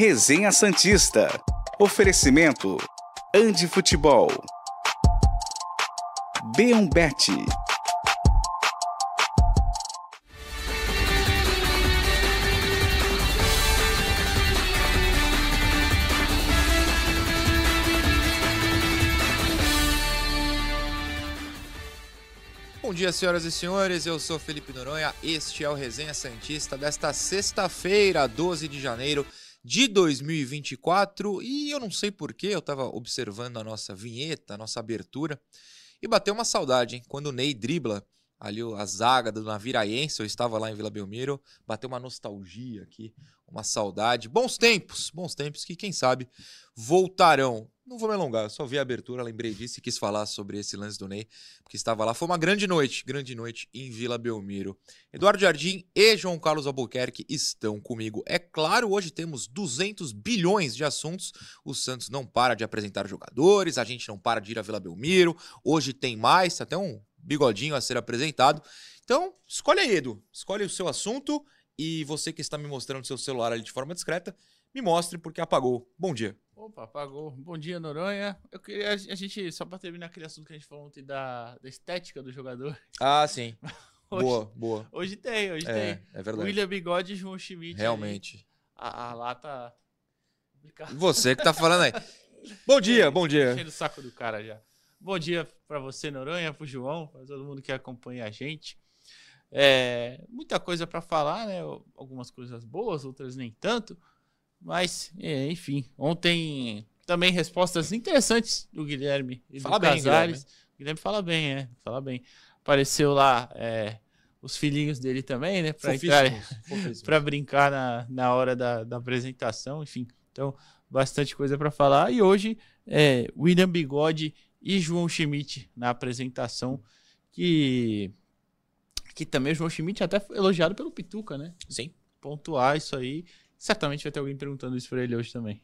Resenha Santista. Oferecimento Andi Futebol. Beombete. Bom dia, senhoras e senhores. Eu sou Felipe Noronha. Este é o Resenha Santista desta sexta-feira, 12 de janeiro de 2024. E eu não sei porquê, eu estava observando a nossa vinheta, a nossa abertura, e bateu uma saudade, hein? Quando o Ney dribla ali a zaga do Naviraense, eu estava lá em Vila Belmiro, bateu uma nostalgia aqui, uma saudade. Bons tempos, bons tempos que, quem sabe, voltarão. Não vou me alongar, só vi a abertura, lembrei disso e quis falar sobre esse lance do Ney, porque estava lá. Foi uma grande noite, grande noite em Vila Belmiro. Eduardo Jardim e João Carlos Albuquerque estão comigo. É claro, hoje temos 200 bilhões de assuntos. O Santos não para de apresentar jogadores, a gente não para de ir a Vila Belmiro. Hoje tem mais, até um bigodinho a ser apresentado. Então, escolhe aí, Edu. Escolhe o seu assunto e você que está me mostrando seu celular ali de forma discreta, me mostre porque apagou. Bom dia. Opa, apagou. Bom dia, Noronha. Eu queria a gente, só para terminar aquele assunto que a gente falou ontem da, da estética do jogador. Ah, sim. Hoje, boa, boa. Hoje tem, hoje É, tem. é verdade. William Bigode e João Schmidt. Realmente. A, a lata. complicado. Você que tá falando aí. Bom dia, bom dia. Enchendo o saco do cara já. Bom dia para você, Noronha, pro João, para todo mundo que acompanha a gente. É, muita coisa para falar, né? Algumas coisas boas, outras nem tanto. Mas, é, enfim, ontem também respostas interessantes do Guilherme e Fala do bem, Casares. Guilherme fala bem, é, fala bem. Apareceu lá é, os filhinhos dele também, né? Para brincar na, na hora da, da apresentação, enfim. Então, bastante coisa para falar. E hoje, é, William Bigode e João Schmidt na apresentação, que, que também o João Schmidt até foi elogiado pelo Pituca, né? Sim. Pontuar isso aí. Certamente vai ter alguém perguntando isso para ele hoje também.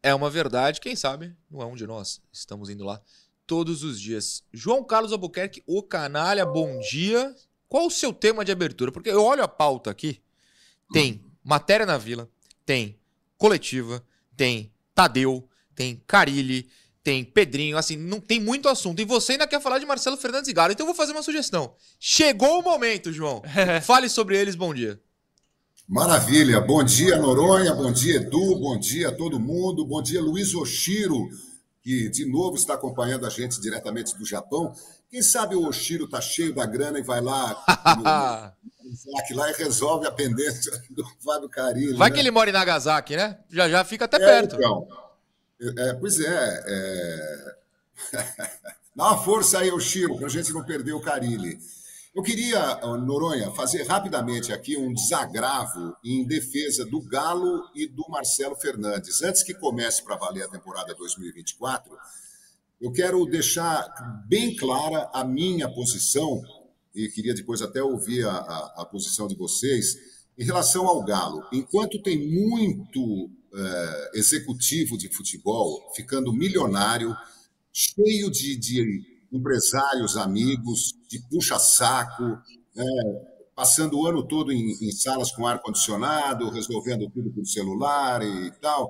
É uma verdade, quem sabe não é um de nós. Estamos indo lá todos os dias. João Carlos Albuquerque, o canalha, bom dia. Qual o seu tema de abertura? Porque eu olho a pauta aqui, tem matéria na vila, tem coletiva, tem Tadeu, tem Carilli, tem Pedrinho, assim, não tem muito assunto. E você ainda quer falar de Marcelo Fernandes e Galo, então eu vou fazer uma sugestão. Chegou o momento, João. Fale sobre eles, bom dia. Maravilha. Bom dia, Noronha. Bom dia, Edu. Bom dia a todo mundo. Bom dia, Luiz Oshiro, que de novo está acompanhando a gente diretamente do Japão. Quem sabe o Oshiro tá cheio da grana e vai lá no, lá e resolve a pendência do Fábio Carilli. Vai né? que ele mora em Nagasaki, né? Já já fica até É, perto. então. É, pois é. é... Dá uma força aí, Oshiro, para a gente não perder o Carilli. Eu queria, Noronha, fazer rapidamente aqui um desagravo em defesa do Galo e do Marcelo Fernandes. Antes que comece para valer a temporada 2024, eu quero deixar bem clara a minha posição, e queria depois até ouvir a, a- a posição de vocês, em relação ao Galo. Enquanto tem muito eh, executivo de futebol ficando milionário, cheio de, de empresários amigos, de puxa-saco, né, passando o ano todo em, em salas com ar-condicionado, resolvendo tudo por celular e tal.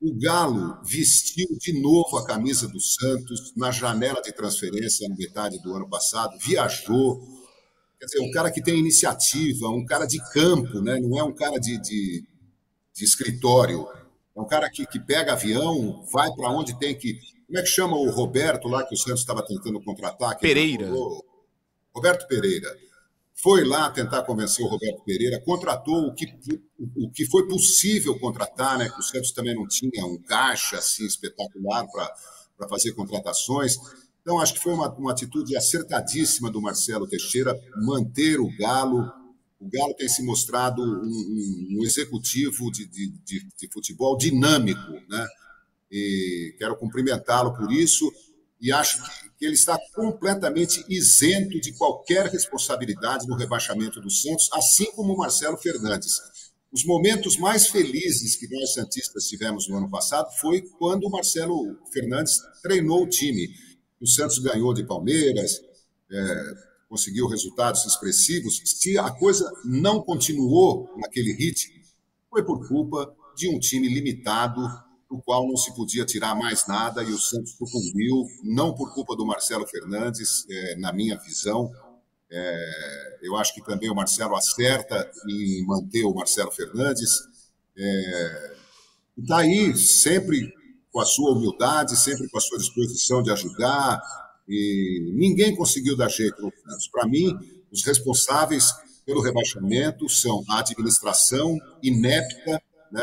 O Galo vestiu de novo a camisa do Santos na janela de transferência na metade do ano passado, viajou. Quer dizer, um cara que tem iniciativa, um cara de campo, né? não é um cara de, de, de escritório. É um cara que, que pega avião, vai para onde tem que. Como é que chama o Roberto lá que o Santos estava tentando contratar? Pereira. Roberto Pereira. Foi lá tentar convencer o Roberto Pereira, contratou o que, o que foi possível contratar, né? Que o Santos também não tinha um caixa assim espetacular para fazer contratações. Então, acho que foi uma, uma atitude acertadíssima do Marcelo Teixeira manter o Galo. O Galo tem se mostrado um, um- um executivo de, de, de, de futebol dinâmico, né? E quero cumprimentá-lo por isso e acho que, ele está completamente isento de qualquer responsabilidade no rebaixamento do Santos, assim como o Marcelo Fernandes. Os momentos mais felizes que nós Santistas tivemos no ano passado foi quando o Marcelo Fernandes treinou o time. O Santos ganhou de Palmeiras, é, conseguiu resultados expressivos. Se a coisa não continuou naquele ritmo, foi por culpa de um time limitado, do qual não se podia tirar mais nada, e o Santos sucumbiu, não por culpa do Marcelo Fernandes, é, na minha visão. É, eu acho que também o Marcelo acerta em manter o Marcelo Fernandes. É, está aí sempre com a sua humildade, sempre com a sua disposição de ajudar, e ninguém conseguiu dar jeito no Santos. Para mim, os responsáveis pelo rebaixamento são a administração inepta, né?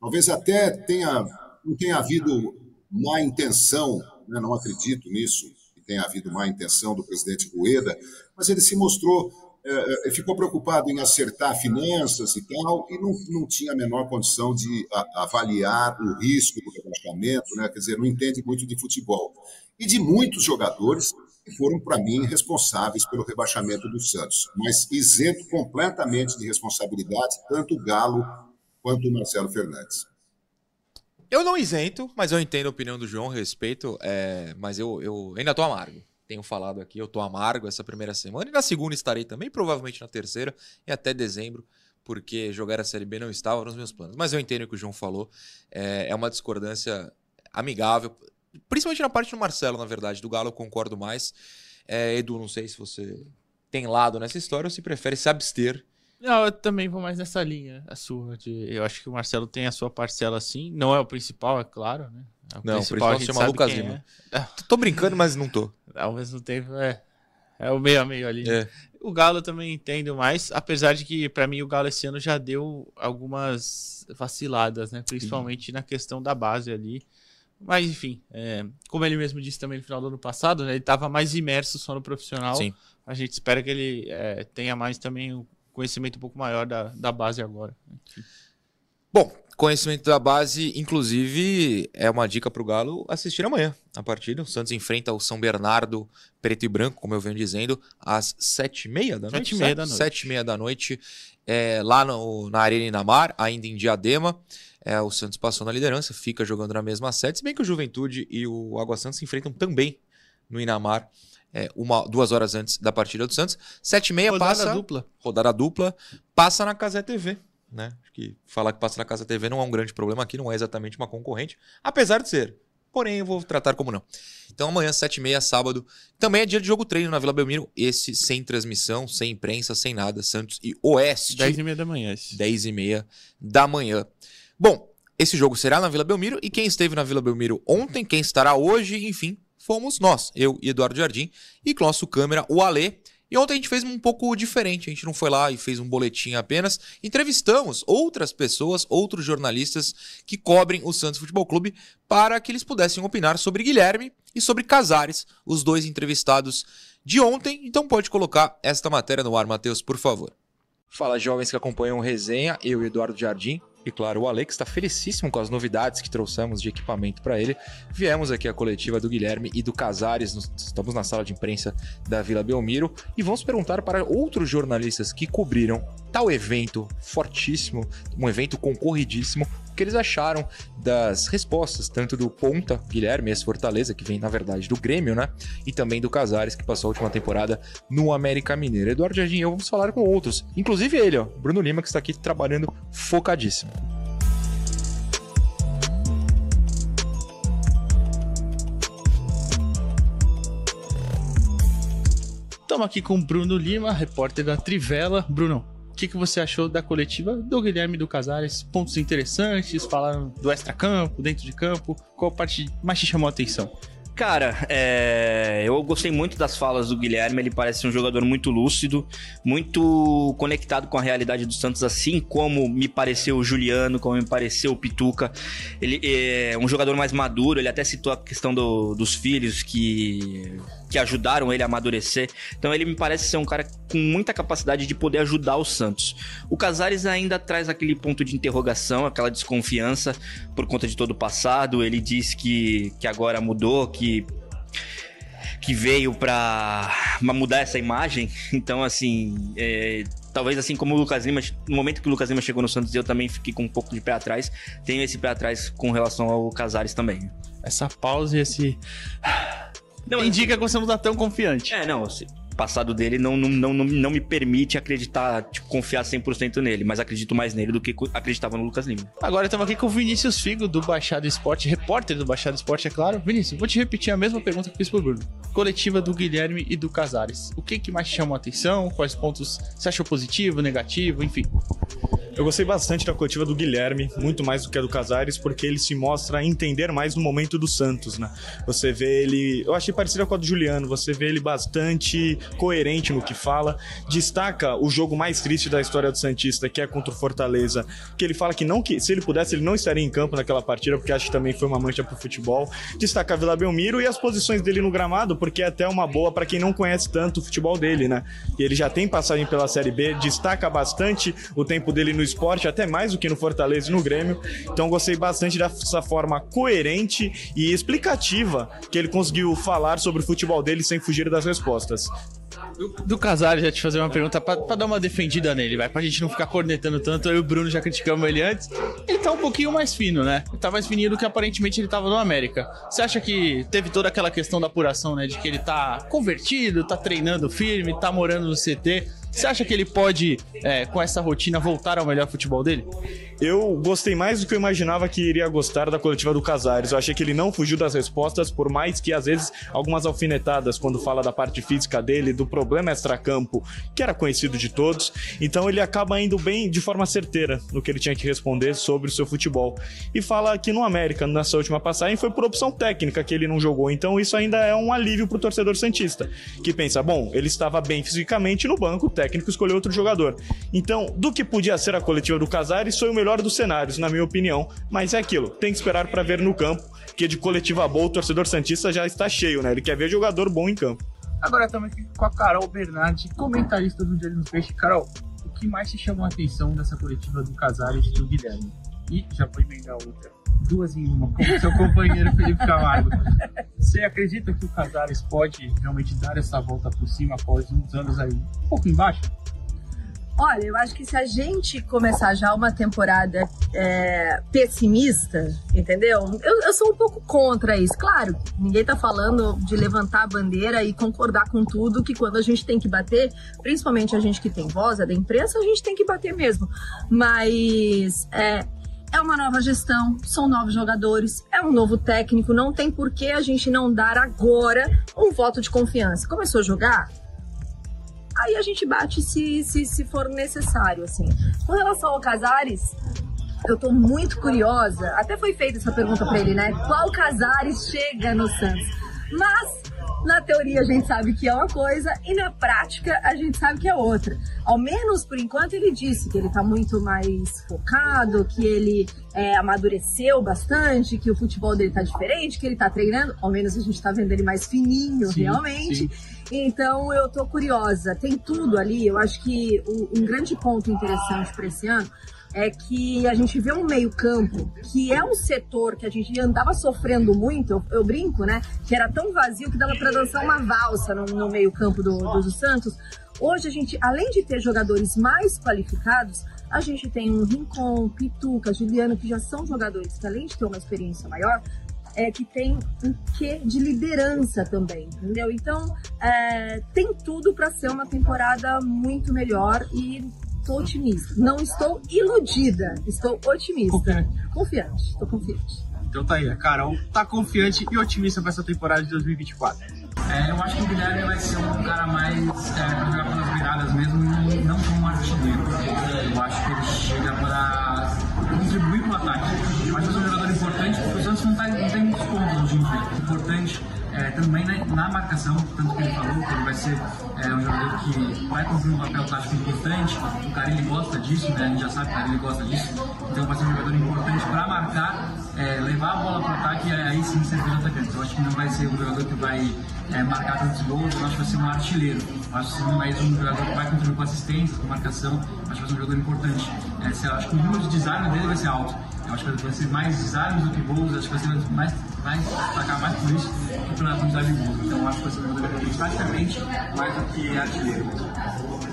talvez até tenha, não tenha havido má intenção, né? não acredito nisso, que tenha havido má intenção do presidente Rueda, mas ele se mostrou, é, é, ficou preocupado em acertar finanças e tal, e não, não tinha a menor condição de a, avaliar o risco do rebaixamento, né? quer dizer, não entende muito de futebol. E de muitos jogadores que foram, para mim, responsáveis pelo rebaixamento do Santos, mas isento completamente de responsabilidade, tanto o Galo quanto o Marcelo Fernandes. Eu não isento, mas eu entendo a opinião do João, respeito, é, mas eu, eu ainda tô amargo. Tenho falado aqui, eu tô amargo essa primeira semana e na segunda estarei também, provavelmente na terceira e até dezembro, porque jogar a Série B não estava nos meus planos. Mas eu entendo o que o João falou, é, é uma discordância amigável, principalmente na parte do Marcelo, na verdade. Do Galo eu concordo mais. É, Edu, não sei se você tem lado nessa história ou se prefere se abster não, eu também vou mais nessa linha, a sua. De, eu acho que o Marcelo tem a sua parcela sim. Não é o principal, é claro, né? É o não, principal, o principal chama Lucas Lima. É. Tô brincando, mas não tô. Ao mesmo tempo, é. É o meio a meio ali. É. O Galo eu também entendo mais, apesar de que, para mim, o Galo esse ano já deu algumas vaciladas, né? Principalmente sim. na questão da base ali. Mas, enfim, é, como ele mesmo disse também no final do ano passado, né, ele estava mais imerso só no profissional. Sim. A gente espera que ele é, tenha mais também conhecimento um pouco maior da, da base agora. Bom, conhecimento da base, inclusive, é uma dica para o Galo assistir amanhã a partida. O Santos enfrenta o São Bernardo preto e branco, como eu venho dizendo, às sete e meia da noite. Sete e meia da noite. Sete e meia da noite, é, lá no, na Arena Inamar, ainda em Diadema. É, o Santos passou na liderança, fica jogando na mesma sete, se bem que o Juventude e o Água Santos se enfrentam também no Inamar é, uma, duas horas antes da partida do Santos. Sete e meia rodada passa... dupla. Rodada dupla. Passa na Casé TV, né? Acho que falar que passa na Casa TV não é um grande problema aqui, não é exatamente uma concorrente, apesar de ser. Porém, eu vou tratar como não. Então, amanhã, sete e meia, sábado, também é dia de jogo treino na Vila Belmiro. Esse sem transmissão, sem imprensa, sem nada. Santos e Oeste. Dez e meia da manhã. Esse. Dez e meia da manhã. Bom, esse jogo será na Vila Belmiro. E quem esteve na Vila Belmiro ontem, quem estará hoje, enfim, fomos nós, eu e Eduardo Jardim, e nosso câmera, o Alê. E ontem a gente fez um pouco diferente, a gente não foi lá e fez um boletim apenas, entrevistamos outras pessoas, outros jornalistas que cobrem o Santos Futebol Clube para que eles pudessem opinar sobre Guilherme e sobre Casares, os dois entrevistados de ontem. Então pode colocar esta matéria no ar, Matheus, por favor. Fala jovens que acompanham o resenha, eu e Eduardo Jardim. E claro, o Alex está felicíssimo com as novidades que trouxemos de equipamento para ele. Viemos aqui à coletiva do Guilherme e do Casares, estamos na sala de imprensa da Vila Belmiro e vamos perguntar para outros jornalistas que cobriram tal evento fortíssimo, um evento concorridíssimo, que eles acharam das respostas, tanto do Ponta, Guilherme, esse Fortaleza, que vem na verdade do Grêmio, né? E também do Casares, que passou a última temporada no América Mineiro. Eduardo Jardim e eu vamos falar com outros, inclusive ele, ó, Bruno Lima, que está aqui trabalhando focadíssimo. Estamos aqui com o Bruno Lima, repórter da Trivela. Bruno, que, que você achou da coletiva do Guilherme do Casares? Pontos interessantes, falaram do extra-campo, dentro de campo. Qual parte mais te chamou a atenção? Cara, é... eu gostei muito das falas do Guilherme. Ele parece um jogador muito lúcido, muito conectado com a realidade do Santos, assim como me pareceu o Juliano, como me pareceu o Pituca. Ele é um jogador mais maduro. Ele até citou a questão do, dos filhos que que ajudaram ele a amadurecer. Então ele me parece ser um cara com muita capacidade de poder ajudar o Santos. O Casares ainda traz aquele ponto de interrogação, aquela desconfiança por conta de todo o passado. Ele diz que, que agora mudou, que que veio para mudar essa imagem. Então, assim, é, talvez assim como o Lucas Lima, no momento que o Lucas Lima chegou no Santos, eu também fiquei com um pouco de pé atrás. Tenho esse pé atrás com relação ao Casares também. Essa pausa e esse não, indica que você não tá tão confiante. É, não. Assim, passado dele não, não, não, não, me permite acreditar, tipo, confiar 100% nele, mas acredito mais nele do que acreditava no Lucas Lima. Agora estamos aqui com o Vinícius Figo, do Baixado Esporte, repórter do Baixado Esporte, é claro. Vinícius, vou te repetir a mesma pergunta que fiz pro Bruno. Coletiva do Guilherme e do Casares. O que, que mais te chamou a atenção? Quais pontos você achou positivo, negativo, enfim? Eu gostei bastante da coletiva do Guilherme, muito mais do que a do Casares, porque ele se mostra entender mais no momento do Santos, né? Você vê ele. Eu achei parecida com a do Juliano, você vê ele bastante coerente no que fala. Destaca o jogo mais triste da história do Santista, que é contra o Fortaleza, que ele fala que não que se ele pudesse, ele não estaria em campo naquela partida, porque acho que também foi uma mancha pro futebol. Destaca Vila Belmiro e as posições dele no gramado, porque é até uma boa para quem não conhece tanto o futebol dele, né? E ele já tem passagem pela Série B, destaca bastante o tempo dele no esporte, até mais do que no Fortaleza e no Grêmio. Então gostei bastante dessa forma coerente e explicativa que ele conseguiu falar sobre o futebol dele sem fugir das respostas. Do Casares, já te fazer uma pergunta pra, dar uma defendida nele, vai. Pra gente não ficar cornetando tanto. Eu e o Bruno já criticamos ele antes. Ele tá um pouquinho mais fino, né? Ele tá mais fininho do que aparentemente ele tava no América. Você acha que teve toda aquela questão da apuração, né? De que ele tá convertido, tá treinando firme, tá morando no CT. Você acha que ele pode, é, com essa rotina, voltar ao melhor futebol dele? Eu gostei mais do que eu imaginava que iria gostar da coletiva do Casares. Eu achei que ele não fugiu das respostas, por mais que às vezes algumas alfinetadas quando fala da parte física dele, do problema extracampo, que era conhecido de todos. Então ele acaba indo bem de forma certeira no que ele tinha que responder sobre o seu futebol. E fala que no América, nessa última passagem, foi por opção técnica que ele não jogou. Então isso ainda é um alívio pro torcedor Santista, que pensa, bom, ele estava bem fisicamente no banco, técnico escolheu outro jogador. Então, do que podia ser a coletiva do Casares, foi o melhor dos cenários, na minha opinião. Mas é aquilo, tem que esperar para ver no campo, que de coletiva boa o torcedor Santista já está cheio, né? Ele quer ver jogador bom em campo. Agora aqui com a Carol Bernardi, comentarista do Diário dos Peixes. Carol, o que mais te chamou a atenção dessa coletiva do Casares e do Guilherme? E já foi emendar outra duas em uma, como seu companheiro Felipe Camargo. Você acredita que o Casares pode realmente dar essa volta por cima após uns anos aí um pouco embaixo? Olha, eu acho que se a gente começar já uma temporada é, pessimista, entendeu? Eu, eu, sou um pouco contra isso. Claro, ninguém tá falando de levantar a bandeira e concordar com tudo, que quando a gente tem que bater, principalmente a gente que tem voz, a da imprensa, a gente tem que bater mesmo. Mas é, é uma nova gestão, são novos jogadores, é um novo técnico, não tem por que a gente não dar agora um voto de confiança. Começou a jogar? Aí a gente bate se, se, se for necessário, assim. Com relação ao Casares, eu tô muito curiosa, até foi feita essa pergunta para ele, né? Qual Casares chega no Santos? Mas na teoria a gente sabe que é uma coisa e na prática a gente sabe que é outra. Ao menos por enquanto ele disse que ele está muito mais focado, que ele é, amadureceu bastante, que o futebol dele está diferente, que ele está treinando. Ao menos a gente está vendo ele mais fininho, sim, realmente. Sim. Então eu tô curiosa. Tem tudo ali. Eu acho que um grande ponto interessante para esse ano é que a gente vê um meio-campo que é um setor que a gente andava sofrendo muito, eu, eu brinco, né? Que era tão vazio que dava para dançar uma valsa no, no meio-campo do, do Santos. Hoje a gente, além de ter jogadores mais qualificados, a gente tem um Rincon, Pituca, Juliano, que já são jogadores que, além de ter uma experiência maior, é que tem um quê de liderança também, entendeu? Então, é, tem tudo para ser uma temporada muito melhor e estou otimista. Não estou iludida, estou otimista. Confiante. Confiante, estou confiante. Então tá aí, a Carol tá confiante e otimista para essa temporada de 2024. É, eu acho que o Guilherme vai ser um cara mais é, pra jogar pelas viradas mesmo e não como um artilheiro. Eu acho que ele chega para contribuir com o ataque. Eu acho que é um jogador importante porque o Santos não, tá, não tem muitos pontos hoje em dia. Importante é, também na, na, marcação, tanto que ele falou que ele vai ser é, um jogador que vai cumprir um papel tático importante. O cara ele gosta disso, né? A gente já sabe que o cara ele gosta disso. Então vai ser um jogador importante para marcar, é, levar a bola para o ataque e aí sim servir o atacante. Então acho que não vai ser um jogador que vai é, marcar tantos gols, eu acho que vai ser um artilheiro. Eu acho que mais um jogador que vai contribuir com assistência, com marcação. Acho que vai ser um jogador importante. É, acho que o número de desarme dele vai ser alto. Acho que vai ser mais desarmes do que gols, acho que vai ser mais, vai destacar mais por isso do que pela quantidade de gols. Então acho que vai ser um jogador praticamente mais do que artilheiro.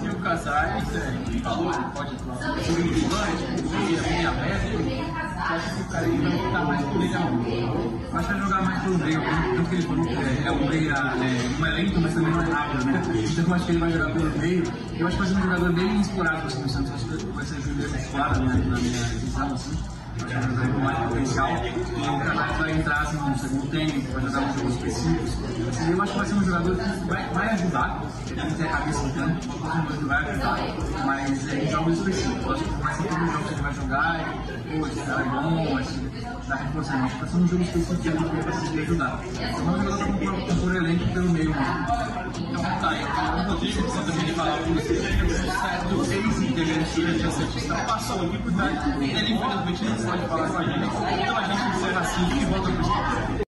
E o Casares, é, falou, pode ser um volante, meia, meia média, acho que o cara ele vai voltar mais pro meio. Eu acho que vai jogar mais pelo meio. Tanto que ele falou que é, é um meia, é, não é lento, mas também não é rápido, né? Então acho que ele vai jogar pelo meio. Eu acho que vai ser um jogador bem explorado assim, no Santos. Acho que vai ser um jogador explorado na minha, na minha visão, assim. Que é um o Canais vai entrar assim, no segundo tempo, vai jogar um jogo específico. Eu acho que vai ser um jogador que vai, vai ajudar. Ele não tem a cabeça campo, mas vai ajudar. Mas é, em jogos específicos. Eu acho que vai ser todo jogo que ele vai jogar. E, pô, esse cara é bom, esse Acho que vai ser um jogo específico que ele vai conseguir ajudar. Então, um jogador que vai compor elenco pelo meio. Então, tá aí. O Rodrigo, que também de falar com você, do ex-integrante da Tia Santista, passou aqui por trás. Ele, infelizmente, não pode falar com a gente. Então, a gente encerra assim e volta pro estúdio.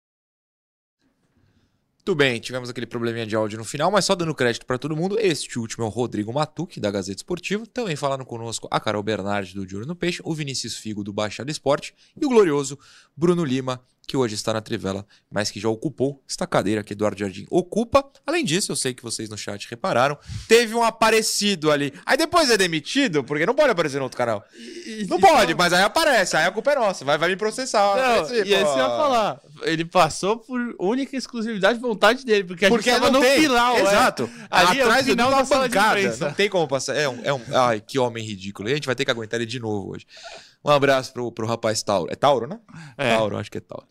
Muito bem, tivemos aquele probleminha de áudio no final, mas só dando crédito para todo mundo, este último é o Rodrigo Matuque, da Gazeta Esportiva. Também falaram conosco a Carol Bernardi, do Júlio no Peixe, o Vinícius Figo, do Baixada Esporte e o glorioso Bruno Lima, que hoje está na Trivela, mas que já ocupou esta cadeira que Eduardo Jardim ocupa. Além disso, eu sei que vocês no chat repararam, teve um aparecido ali. Aí depois é demitido, porque não pode aparecer no outro canal. não pode, mas aí aparece, aí a culpa é nossa, vai, vai me processar. Não, e esse pô. eu ia falar. Ele passou por única exclusividade de vontade dele, porque a Porque gente tava não no tem. final. é. Exato. Ali é o Atrás do final da bancada. Não tem como passar. É um, é um... Ai, que homem ridículo. E a gente vai ter que aguentar ele de novo hoje. Um abraço pro, pro rapaz Tauro. É Tauro, né? É. Tauro, acho que é Tauro.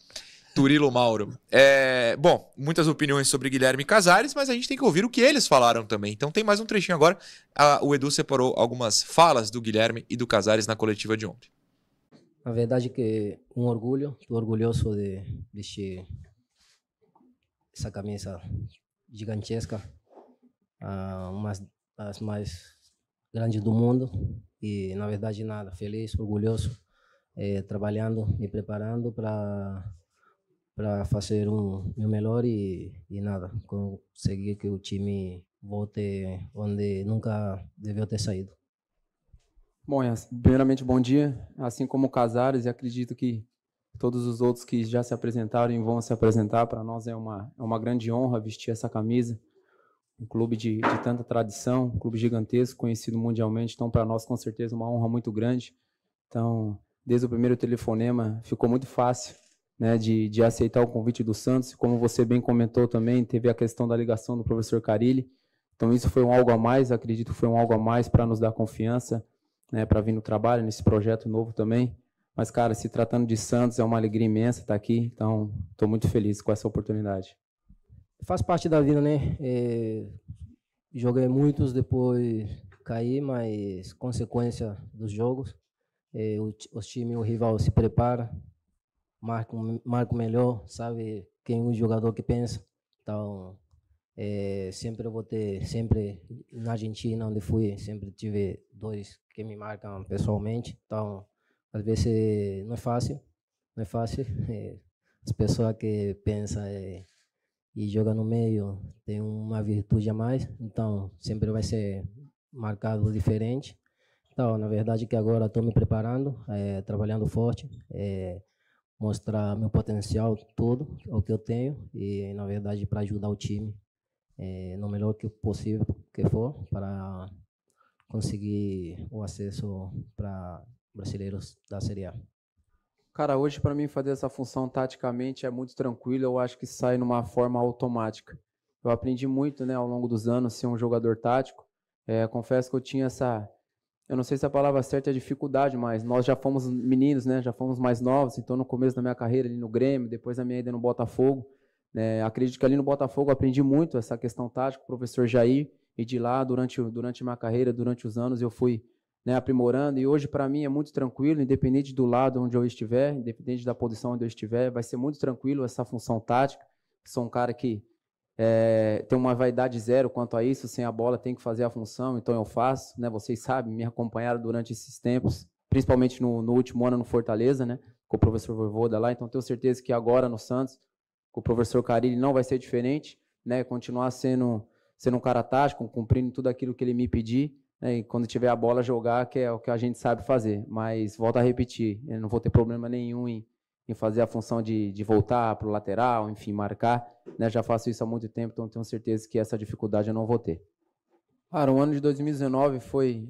Turilo Mauro. É, bom, muitas opiniões sobre Guilherme Casares, mas a gente tem que ouvir o que eles falaram também. Então tem mais um trechinho agora. Ah, o Edu separou algumas falas do Guilherme e do Casares na coletiva de ontem. Na verdade que um orgulho, estou orgulhoso de vestir essa camisa gigantesca, ah, uma das mais grandes do mundo e na verdade nada, feliz, orgulhoso, eh, trabalhando, me preparando para para fazer um meu melhor e, e nada, conseguir que o time volte onde nunca deveu ter saído. Bom, as- primeiramente, bom dia. Assim como o Casares, acredito que todos os outros que já se apresentaram e vão se apresentar, para nós é uma, é uma grande honra vestir essa camisa. Um clube de, de tanta tradição, um clube gigantesco, conhecido mundialmente. Então, para nós, com certeza, uma honra muito grande. Então, desde o primeiro telefonema, ficou muito fácil né, de, de aceitar o convite do Santos. Como você bem comentou também, teve a questão da ligação do professor Carilli. Então, isso foi um algo a mais, acredito que foi um algo a mais para nos dar confiança né, para vir no trabalho, nesse projeto novo também. Mas, cara, se tratando de Santos, é uma alegria imensa estar aqui, então estou muito feliz com essa oportunidade. Faz parte da vida, né? É, joguei muitos, depois caí, mas consequência dos jogos. É, o, ti- os times, o rival se prepara, marca, marca o melhor, sabe quem o jogador que pensa. Então, é, sempre eu vou ter, sempre na Argentina, onde fui, sempre tive dois que me marcam pessoalmente. Então, às vezes não é fácil, não é fácil. É, as pessoas que pensam é, e joga no meio tem uma virtude a mais, então sempre vai ser marcado diferente. Então, na verdade, que agora estou me preparando, eh, trabalhando forte, eh, mostrar meu potencial todo, o que eu tenho, e na verdade para ajudar o time eh, no melhor que possível que for, para conseguir o acesso para brasileiros da Série A. Cara, hoje para mim fazer essa função taticamente é muito tranquilo, eu acho que sai numa forma automática. Eu aprendi muito, né, ao longo dos anos ser um jogador tático. É, confesso que eu tinha essa, eu não sei se a palavra certa é dificuldade, mas nós já fomos meninos, né, já fomos mais novos, então no começo da minha carreira ali no Grêmio, depois da minha ida no Botafogo, né, acredito que ali no Botafogo aprendi muito essa questão tática, o professor Jair, e de lá durante durante minha carreira, durante os anos eu fui né, aprimorando e hoje para mim é muito tranquilo, independente do lado onde eu estiver, independente da posição onde eu estiver, vai ser muito tranquilo essa função tática. Sou um cara que é, tem uma vaidade zero quanto a isso, sem a bola tem que fazer a função, então eu faço, né? Vocês sabem, me acompanharam durante esses tempos, principalmente no, no último ano no Fortaleza, né? Com o professor Voivoda lá, então tenho certeza que agora no Santos, com o professor Carilli não vai ser diferente, né? Continuar sendo sendo um cara tático, cumprindo tudo aquilo que ele me pedir, né, e quando tiver a bola jogar, que é o que a gente sabe fazer. Mas volto a repetir, eu não vou ter problema nenhum em, em fazer a função de, de voltar para o lateral, enfim, marcar. Né, já faço isso há muito tempo, então tenho certeza que essa dificuldade eu não vou ter. Cara, o ano de 2019 foi,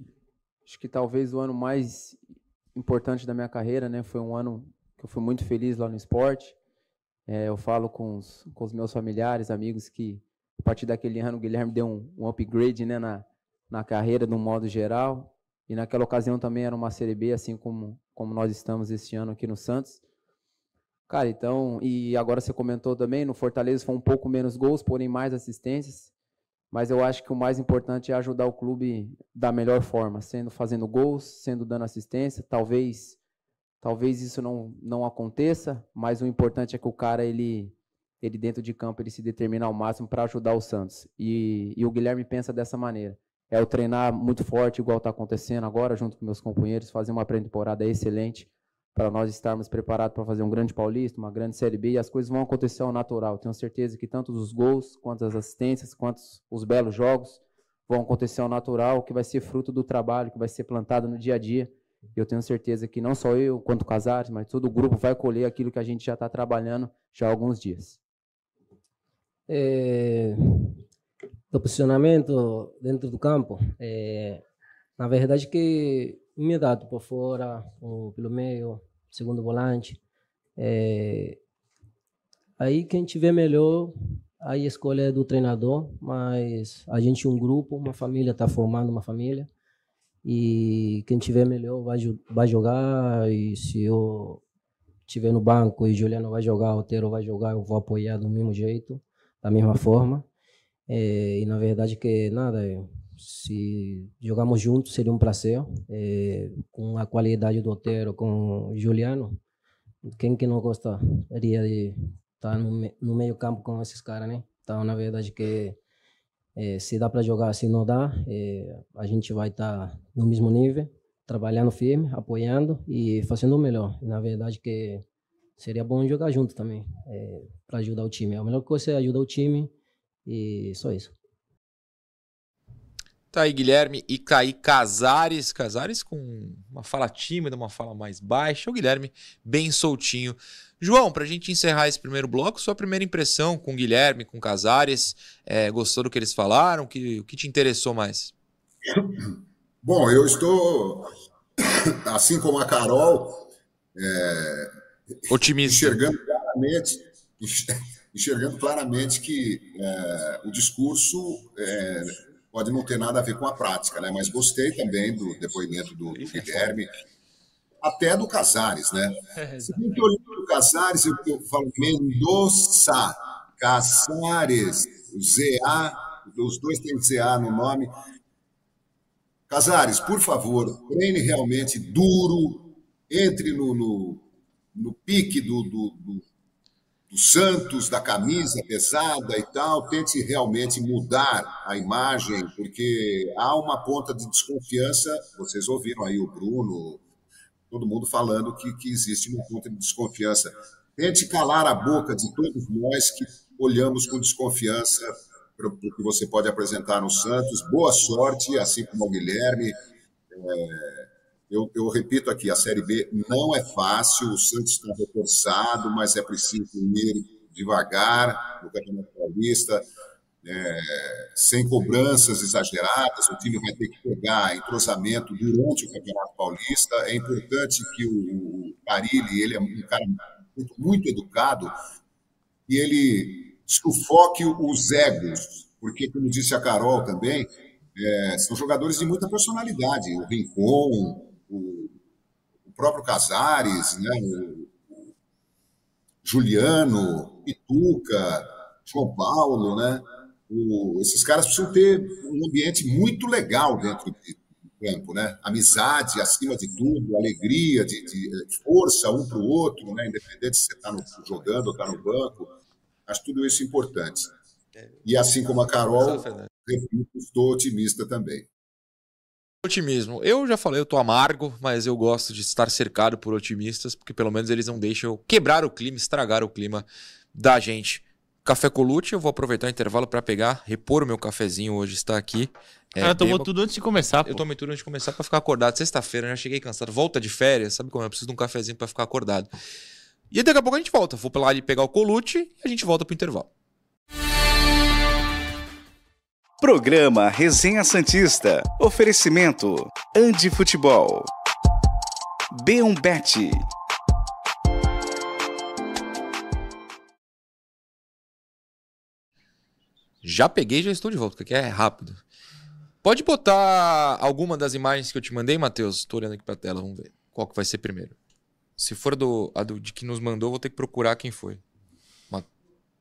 acho que talvez o ano mais importante da minha carreira, né? Foi um ano que eu fui muito feliz lá no esporte. É, eu falo com os, com os meus familiares, amigos, que a partir daquele ano o Guilherme deu um, um upgrade né, na, na carreira, no modo geral. E naquela ocasião também era uma Série B, assim como, como nós estamos este ano aqui no Santos. Cara, então, e agora você comentou também, no Fortaleza foi um pouco menos gols, porém mais assistências. Mas eu acho que o mais importante é ajudar o clube da melhor forma, sendo fazendo gols, sendo dando assistência. Talvez, talvez isso não, não aconteça, mas o importante é que o cara ele, ele dentro de campo ele se determina ao máximo para ajudar o Santos. E, e o Guilherme pensa dessa maneira. É o treinar muito forte, igual está acontecendo agora, junto com meus companheiros, fazer uma pré-temporada excelente para nós estarmos preparados para fazer um grande paulista, uma grande Série B, e as coisas vão acontecer ao natural. Tenho certeza que tanto os gols, quanto as assistências, quanto os belos jogos vão acontecer ao natural, que vai ser fruto do trabalho, que vai ser plantado no dia a dia. Eu tenho certeza que não só eu, quanto Casares, mas todo o grupo vai colher aquilo que a gente já está trabalhando já há alguns dias. É, do posicionamento dentro do campo, é, na verdade que imediato por fora ou pelo meio, segundo volante. É, aí quem tiver melhor, aí a escolha é do treinador, mas a gente um grupo, uma família está formando uma família e quem tiver melhor vai, vai jogar e se eu tiver no banco e Juliano vai jogar, Otero vai jogar, eu vou apoiar do mesmo jeito, da mesma forma. É, e na verdade que nada, se jogamos juntos seria um prazer é, com a qualidade do Otero com o Juliano quem que não gostaria de estar no, no meio campo com esses caras né? Então na verdade que é, se dá para jogar se não dá é, a gente vai estar tá no mesmo nível trabalhando firme apoiando e fazendo o melhor. E, na verdade que seria bom jogar junto também para ajudar o time. A melhor coisa é ajudar o time e só isso Tá aí Guilherme e Caí Casares. Casares com uma fala tímida, uma fala mais baixa. O Guilherme bem soltinho. João, para a gente encerrar esse primeiro bloco, sua primeira impressão com o Guilherme, com Casares. É, gostou do que eles falaram? Que, o que te interessou mais? Bom, eu estou, assim como a Carol, é, Otimista. enxergando claramente, enxergando claramente que é, o discurso é, pode não ter nada a ver com a prática, né? Mas gostei também do depoimento do, do Guilherme, até do Casares, né? Se bem que do Casares, eu, eu falo Mendonça, Casares, ZA, os dois têm ZA no nome. Casares, por favor, treine realmente duro, entre no, no, no pique do, do, do do Santos, da camisa pesada e tal, tente realmente mudar a imagem, porque há uma ponta de desconfiança. Vocês ouviram aí o Bruno, todo mundo falando que, que existe uma ponta de desconfiança. Tente calar a boca de todos nós que olhamos com desconfiança para o que você pode apresentar no Santos. Boa sorte, assim como o Guilherme. É eu, eu, repito aqui, a Série B não é fácil, o Santos está reforçado, mas é preciso ir devagar no Campeonato Paulista, é, sem cobranças exageradas, o time vai ter que pegar entrosamento durante o Campeonato Paulista. É importante que o, o Carilli, ele é um cara muito, muito educado, e ele sufoque os egos, porque, como disse a Carol também, é, são jogadores de muita personalidade. O Rincon, o, o próprio Casares, né, o, o Juliano, Pituca, João Paulo, né? O, esses caras precisam ter um ambiente muito legal dentro de, campo, né? Amizade acima de tudo, alegria, de, de força um para o outro, né? Independente se você está jogando ou está no banco, acho tudo isso importante. E assim como a Carol, repito, estou otimista também. Otimismo. Eu já falei, eu tô amargo, mas eu gosto de estar cercado por otimistas, porque pelo menos eles não deixam quebrar o clima, estragar o clima da gente. Café Colute, eu vou aproveitar o intervalo para pegar, repor o meu cafezinho hoje, está aqui. É, Cara, tomou tudo antes de começar, pô. Eu tomei tudo antes de começar para ficar acordado. Sexta-feira, já cheguei cansado. Volta de férias, sabe como é? Eu preciso de um cafezinho para ficar acordado. E daqui a pouco a gente volta. Vou lá pegar o Colute e a gente volta pro intervalo. Programa Resenha Santista. Oferecimento Andi Futebol. B1Bet. Já peguei já estou de volta, porque é rápido. Pode botar alguma das imagens que eu te mandei, Matheus? Estou olhando aqui para a tela, vamos ver. Qual que vai ser primeiro? Se for do, a do de que nos mandou, vou ter que procurar quem foi.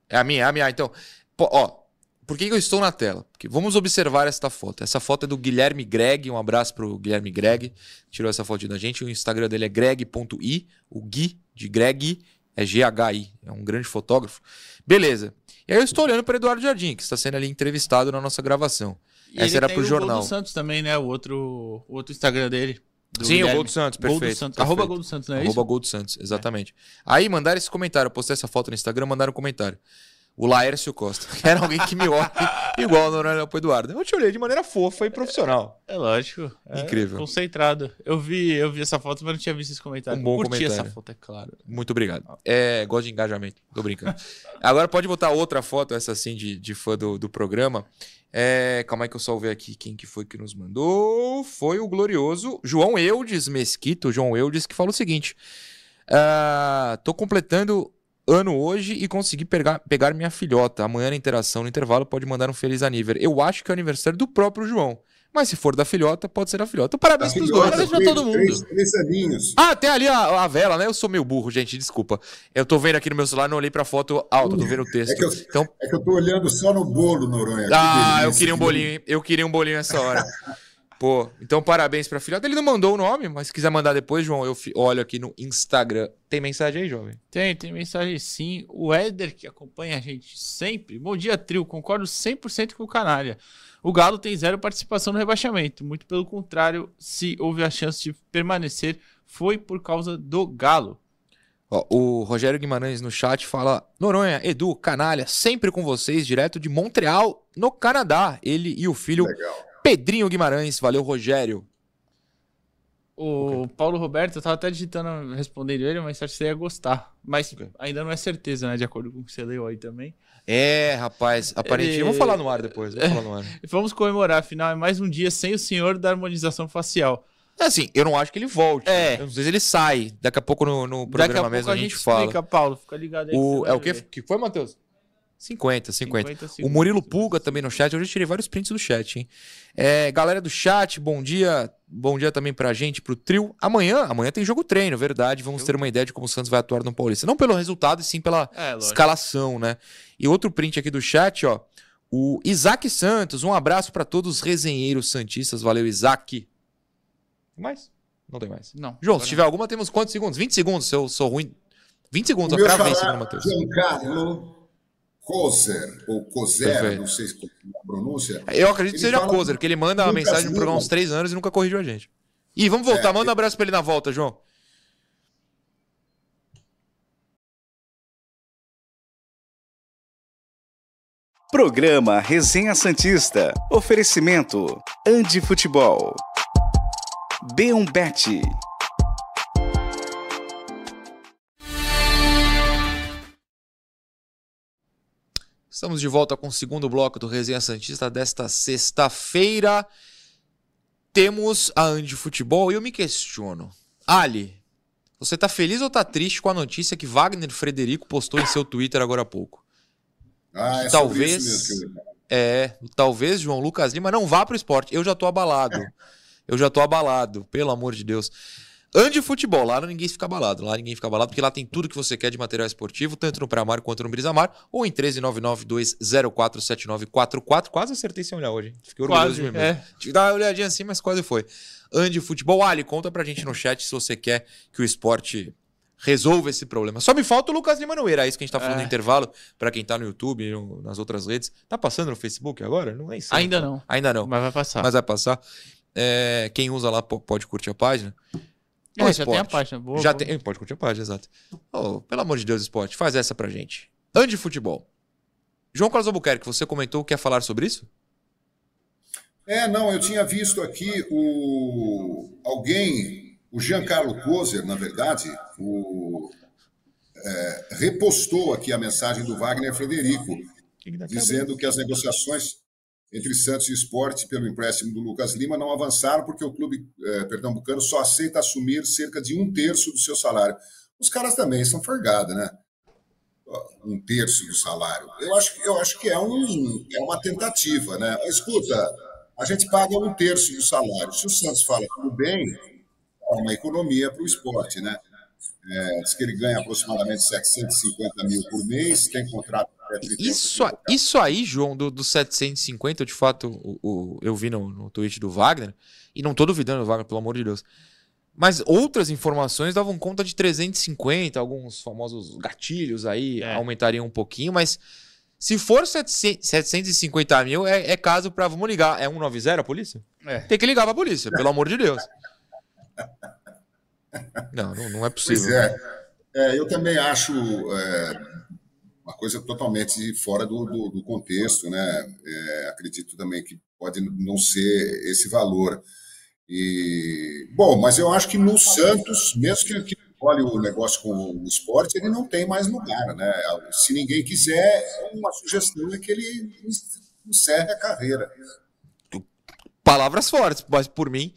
É a minha, é a minha. Então, ó, por que que eu estou na tela? Porque vamos observar esta foto. Essa foto é do Guilherme Greg. Um abraço pro Guilherme Greg. Tirou essa foto da gente. O Instagram dele é greg.i. O Gui de Greg é G-H-I. É um grande fotógrafo. Beleza. E aí eu estou olhando para Eduardo Jardim, que está sendo ali entrevistado na nossa gravação. E Essa ele era pro o Gol jornal. do Santos também, né? O outro, o outro Instagram dele. do Sim, o Guilherme. Gol do Santos, Gol do perfeito. Santos. perfeito. Arroba Gol do Santos, não é Arroba isso? Gol do Santos, exatamente. Aí mandaram esse comentário, eu postei essa foto no Instagram, mandaram um comentário. O Laércio Costa, era alguém que me olha igual o Noronha pro Eduardo. Eu te olhei de maneira fofa e profissional. É lógico. é Incrível. Concentrado. Eu vi, eu vi essa foto, mas não tinha visto esse comentário. Um bom Curti comentário. essa foto, é claro. Muito obrigado. É, gosto de engajamento, tô brincando. Agora pode botar outra foto, essa assim, de, de fã do, do programa. É, calma aí que eu só ver aqui quem que foi que nos mandou. Foi o glorioso João Eudes Mesquita, o João Eudes, que falou o seguinte. Ah, tô completando ano hoje e consegui pegar, pegar minha filhota. Amanhã na interação, no intervalo, pode mandar um feliz aniversário. Eu acho que é o aniversário do próprio João. Mas se for da filhota, pode ser da filhota. Parabéns Da pros filhota, dois. Parabéns pra todo mundo. Três, três aninhos. Ah, tem ali a, a vela, né? Eu sou meio burro, gente, desculpa. Eu tô vendo aqui no meu celular, não olhei pra foto alta, tô vendo o texto. É que eu- Então, É que eu tô olhando só no bolo, Noronha. Que ah, eu queria um bolinho, hein? eu queria um bolinho nessa hora. Pô, então parabéns pra filhota. Ele não mandou o nome, mas se quiser mandar depois, João, eu fi- olho aqui no Instagram. Tem mensagem aí, jovem? Tem, tem mensagem sim. O Éder, que acompanha a gente sempre. Bom dia, trio. Concordo 100% com o Canalha. O Galo tem zero participação no rebaixamento. Muito pelo contrário, se houve a chance de permanecer, foi por causa do Galo. Ó, o Rogério Guimarães no chat fala: Noronha, Edu, canalha, sempre com vocês, direto de Montreal, no Canadá. Ele e o filho Legal. Pedrinho Guimarães. Valeu, Rogério. O Paulo Roberto, eu tava até digitando, respondendo ele, mas acho que você ia gostar. Mas Ok. ainda não é certeza, né? De acordo com o que você leu aí também. É, rapaz, aparentemente. Ele- Vamos falar no ar depois. Vamos falar no ar. Vamos comemorar, afinal, é mais um dia sem o senhor da harmonização facial. É Assim, eu não acho que ele volte. É. Não sei se ele sai. Daqui a pouco no, no a programa pouco mesmo a a gente gente fala. explica, Paulo. Fica ligado aí. O, é o que, que foi, Matheus? 50, 50. 50 O segundos. Murilo Pulga também no chat. Hoje eu tirei vários prints do chat, hein? É, galera do chat, bom dia. Bom dia também pra gente, pro trio. Amanhã, amanhã tem jogo treino, verdade. Vamos ter uma ideia de como o Santos vai atuar no Paulista. Não pelo resultado, e sim pela É, escalação, né? E outro print aqui do chat, ó. O Isaac Santos. Um abraço pra todos os resenheiros santistas. Valeu, Isaac. Tem mais? Não tem mais. Não. João, se tiver alguma, temos quantos segundos? 20 segundos, se eu sou ruim. 20 segundos, O eu cravei em xará, cima do Matheus. Giancarlo Kozer, ou Kozer, não sei se é a pronúncia. Eu acredito que Ele seja fala Kozer, que ele manda uma mensagem no programa há uns três anos e nunca corrigiu a gente. E vamos voltar, É, manda um abraço pra ele na volta, João. Programa Resenha Santista. Oferecimento: Andi Futebol. B1Bet. Estamos de volta com o segundo bloco do Resenha Santista desta sexta-feira. Temos a Andi Futebol e eu me questiono. Ali, você tá feliz ou tá triste com a notícia que Wagner Frederico postou em seu Twitter agora há pouco? Ah, é Talvez- mesmo. É, talvez João Lucas Lima não vá pro esporte. Eu já tô abalado. Eu já tô abalado, pelo amor de Deus. Ande futebol, lá ninguém fica abalado. Lá ninguém fica abalado, porque lá tem tudo que você quer de material esportivo, tanto no Pramar quanto no Brisamar, ou em 13992047944. Quase acertei sem olhar hoje. hein? Fiquei orgulhoso Quase, de mim mesmo. é. Tive que dar uma olhadinha assim, mas quase foi. Ande futebol. Ali, conta pra gente no chat se você quer que o esporte resolva esse problema. Só me falta o Lucas Lima Noeira, é isso que a gente tá falando É. no intervalo, pra quem tá no YouTube, no- nas outras redes. Tá passando no Facebook agora? Não é isso. Ainda não. Ainda não, Mas vai passar. mas vai passar. É, quem usa lá po- pode curtir a página. É, já tem a página. Boa, Já boa. tem, pode curtir a página, exato. Oh, pelo amor de Deus, esporte, faz essa pra gente. Ande futebol. João Carlos Albuquerque, você comentou, quer falar sobre isso? É, não, eu tinha visto aqui o alguém, o Giancarlo Kozer, na verdade, o, é, repostou aqui a mensagem do Wagner Frederico, dizendo que as negociações entre Santos e Esporte pelo empréstimo do Lucas Lima não avançaram porque o clube eh, pernambucano só aceita assumir cerca de um terço do seu salário. Os caras também são fargados, né? Um terço do salário. Eu acho, eu acho que é, um, é uma tentativa, né? Escuta, a gente paga um terço do salário. Se o Santos fala tudo bem, é uma economia para o esporte, né? É, diz que ele ganha aproximadamente 750 mil por mês, tem contrato isso, isso aí, João, do, do 750, de fato, o, o, eu vi no, no tweet do Wagner, e não tô duvidando do Wagner, pelo amor de Deus. Mas outras informações davam conta de 350, alguns famosos gatilhos aí é. aumentariam um pouquinho, mas se for 700, 750 mil, é, é caso para Vamos ligar. É 190 a polícia? É. Tem que ligar pra polícia, pelo amor de Deus. Não, não, não é possível. Pois é. é eu também acho. Uma coisa totalmente fora do, do, do contexto, né? É, acredito também que pode não ser esse valor. E bom, mas eu acho que no Santos, mesmo que, que olhe o negócio com o esporte, ele não tem mais lugar, né? Se ninguém quiser, uma sugestão é que ele encerre a carreira. Palavras fortes, mas por mim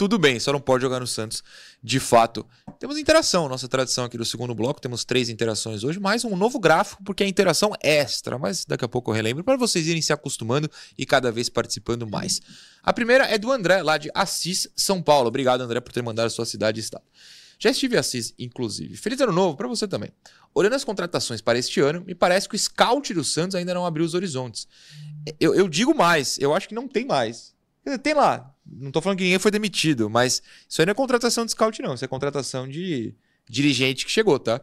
tudo bem, só não pode jogar no Santos de fato. Temos interação, nossa tradição aqui do segundo bloco, temos três interações hoje, mais um novo gráfico, porque é interação extra, mas daqui a pouco eu relembro para vocês irem se acostumando e cada vez participando mais. A primeira é do André, lá de Assis, São Paulo. Obrigado, André, por ter mandado a sua cidade e estado. Já estive em Assis, inclusive. Feliz ano novo para você também. Olhando as contratações para este ano, me parece que o scout do Santos ainda não abriu os horizontes. Eu, eu digo mais, eu acho que não tem mais. Tem lá. Não tô falando que ninguém foi demitido, mas isso aí não é contratação de scout, não. Isso é contratação de dirigente que chegou, tá?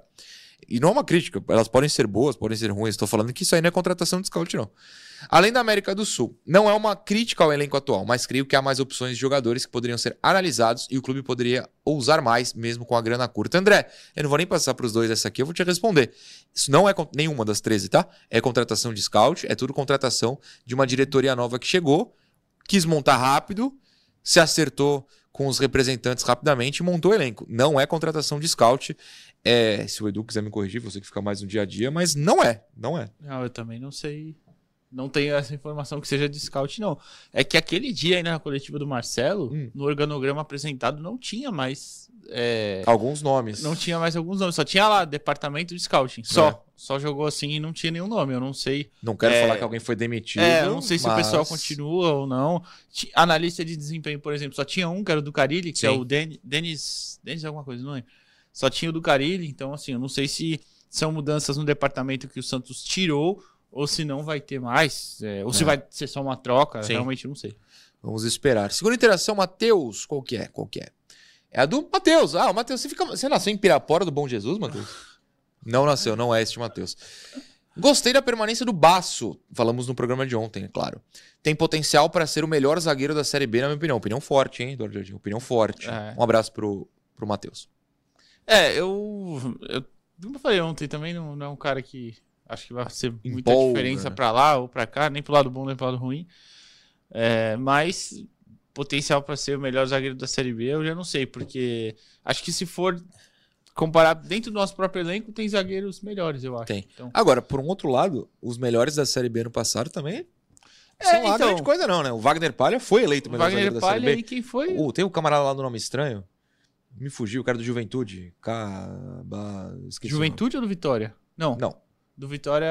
E não é uma crítica. Elas podem ser boas, podem ser ruins. Estou falando que isso aí não é contratação de scout, não. Além da América do Sul, não é uma crítica ao elenco atual, mas creio que há mais opções de jogadores que poderiam ser analisados e o clube poderia ousar mais, mesmo com a grana curta. André, eu não vou nem passar para os dois essa aqui, eu vou te responder. Isso não é nenhuma das 13, tá? É contratação de scout, é tudo contratação de uma diretoria nova que chegou quis montar rápido, se acertou com os representantes rapidamente e montou o elenco. Não é contratação de scout. É, se o Edu quiser me corrigir, você que fica mais no dia a dia, mas não é, não é. Não, eu também não sei. Não tenho essa informação que seja de scout, não. É que aquele dia aí na coletiva do Marcelo, hum. no organograma apresentado, não tinha mais. É... Alguns nomes. Não tinha mais alguns nomes. Só tinha lá departamento de scouting. Só. É. Só jogou assim e não tinha nenhum nome. Eu não sei. Não quero é... falar que alguém foi demitido. É, eu não sei se o pessoal continua ou não. Analista de desempenho, por exemplo, só tinha um, que era o do Carilli, que é Sim. é o Den Denis. Denis alguma coisa, não é? Só tinha o do Carilli. Então, assim, eu não sei se são mudanças no departamento que o Santos tirou ou se não vai ter mais, é, ou é. se vai ser só uma troca, Sim. realmente não sei. Vamos esperar. Segunda interação, Matheus, qual que é? Qual que é? É a do Matheus. Ah, o Matheus, você, fica... você nasceu em Pirapora do Bom Jesus, Matheus? não nasceu, não é este Matheus. Gostei da permanência do Baço. Falamos no programa de ontem, é claro. Tem potencial para ser o melhor zagueiro da Série B, na minha opinião. Opinião forte, hein, Eduardo Jardim? Opinião forte. É. Um abraço pro, pro Matheus. É, eu, eu. Como eu falei ontem, também não, não é um cara que Acho que vai ser muita Empolga, diferença né? para lá ou para cá, nem pro lado bom nem pro lado ruim. É, mas potencial para ser o melhor zagueiro da Série B, eu já não sei, porque acho que se for comparar dentro do nosso próprio elenco, tem zagueiros melhores, eu acho. Tem. Então... Agora, por um outro lado, os melhores da Série B no passado também é, são lá então, grande coisa não, né? O Wagner Palha foi eleito o melhor Wagner zagueiro Palha da Série B. E quem foi? Uh, tem um camarada lá do nome estranho. Me fugiu, o cara do Juventude. Caba... Juventude ou do Vitória? Não. Não. Do Vitória.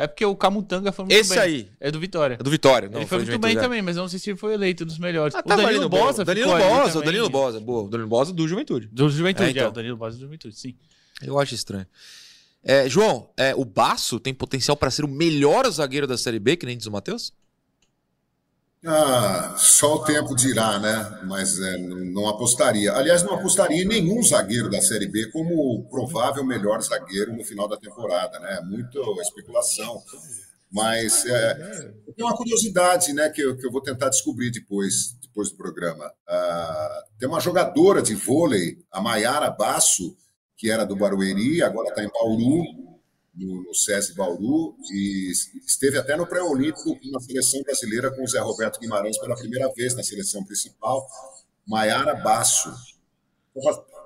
É porque o Camutanga foi muito Esse bem. aí. É do Vitória. É do Vitória. Não, ele foi muito bem também, mas eu não sei se ele foi eleito dos melhores. Ah, tá o Danilo Bosa. Danilo Bosa, o Danilo Bosa. Boa. O Danilo Bosa do Juventude. Do Juventude, é, então. é o Danilo Bosa do Juventude, sim. Eu acho estranho. É, João, é, o Baço tem potencial para ser o melhor zagueiro da Série B, que nem diz o Matheus? Ah, só o tempo dirá, né? Mas é, não apostaria. Aliás, não apostaria em nenhum zagueiro da Série B como o provável melhor zagueiro no final da temporada, né? Muita especulação. Mas é, tem uma curiosidade, né? Que eu, que eu vou tentar descobrir depois, depois do programa. Ah, tem uma jogadora de vôlei, a Maiara Basso, que era do Barueri, agora está em Bauru no, no SESI Bauru e esteve até no pré-olímpico na seleção brasileira com o Zé Roberto Guimarães pela primeira vez na seleção principal, Maiara Basso.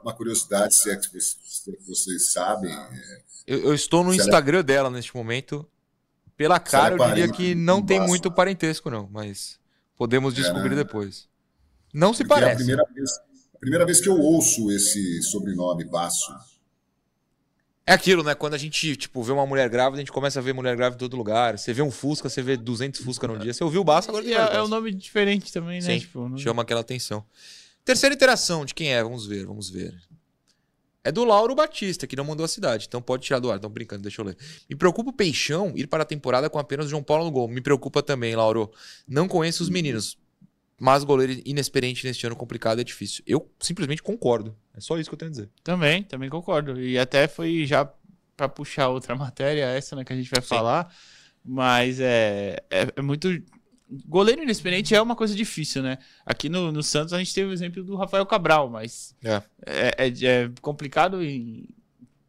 Uma curiosidade, se é que vocês, se é que vocês sabem. É, eu, eu, estou no Instagram ela... dela neste momento. Pela cara, eu diria que não tem Vasco? muito parentesco, não, mas podemos descobrir né? depois. Não se Porque é a parece. primeira vez, a primeira vez que eu ouço esse sobrenome Basso. É aquilo, né? Quando a gente, tipo, vê uma mulher grávida, a gente começa a ver mulher grávida em todo lugar. Você vê um Fusca, você vê 200 Fusca no dia. Você ouviu o Baço, agora é, mais é um nome diferente também, né? Sim, Tipo, não- chama aquela atenção. Terceira interação, de quem é? Vamos ver, vamos ver. É do Lauro Batista, que não mandou a cidade. Então pode tirar do ar. Estão brincando, deixa eu ler. Me preocupa o Peixão ir para a temporada com apenas o João Paulo no gol. Me preocupa também, Lauro. Não conheço os meninos. Mas goleiro inexperiente neste ano complicado é difícil. Eu simplesmente concordo. É só isso que eu tenho a dizer. Também, também concordo. E até foi já pra puxar outra matéria, essa né, que a gente vai falar. Mas é, é, é muito. Goleiro inexperiente é uma coisa difícil, né? Aqui no, no Santos a gente teve o exemplo do Rafael Cabral, mas É. é, é- é complicado em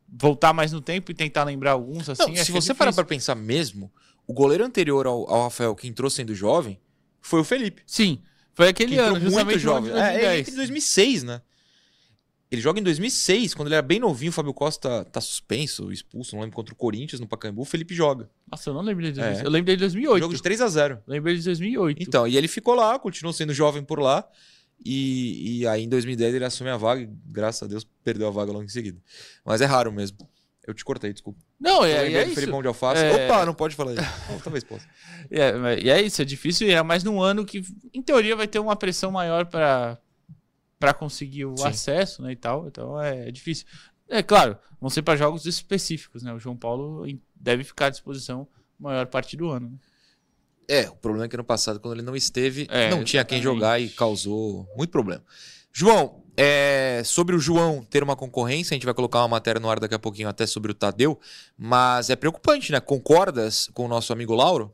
voltar mais no tempo e tentar lembrar alguns assim. Não, se é você parar pra pensar mesmo, o goleiro anterior ao, ao Rafael que entrou sendo jovem foi o Felipe. Sim, foi aquele ano, muito no ano jovem. de É, ele 2010. em 2006, né? Ele joga em 2006, quando ele era bem novinho, o Fábio Costa tá suspenso, expulso, não lembro, contra o Corinthians no Pacaembu, o Felipe joga. Nossa, eu não lembro de 2006. É. Eu lembro de 2008. Jogo de 3 a 0 Lembrei de 2008. Então, e ele ficou lá, continuou sendo jovem por lá, e, e aí em 2010 ele assume a vaga, e graças a Deus perdeu a vaga logo em seguida. Mas é raro mesmo. Eu te cortei, desculpa. Não, Eu é, é isso. Felipão de Alface. É- Opa, não pode falar isso. Talvez possa. É, e é isso, é difícil, e é mais num ano que, em teoria, vai ter uma pressão maior para para conseguir o Sim. acesso, né, e tal. Então é, difícil. É claro, vão ser para jogos específicos, né? O João Paulo deve ficar à disposição a maior parte do ano. né? É, o problema é que ano passado, quando ele não esteve, É, não tinha quem jogar e causou muito problema. João, é, sobre o João ter uma concorrência, a gente vai colocar uma matéria no ar daqui a pouquinho até sobre o Tadeu, mas é preocupante, né? Concordas com o nosso amigo Lauro?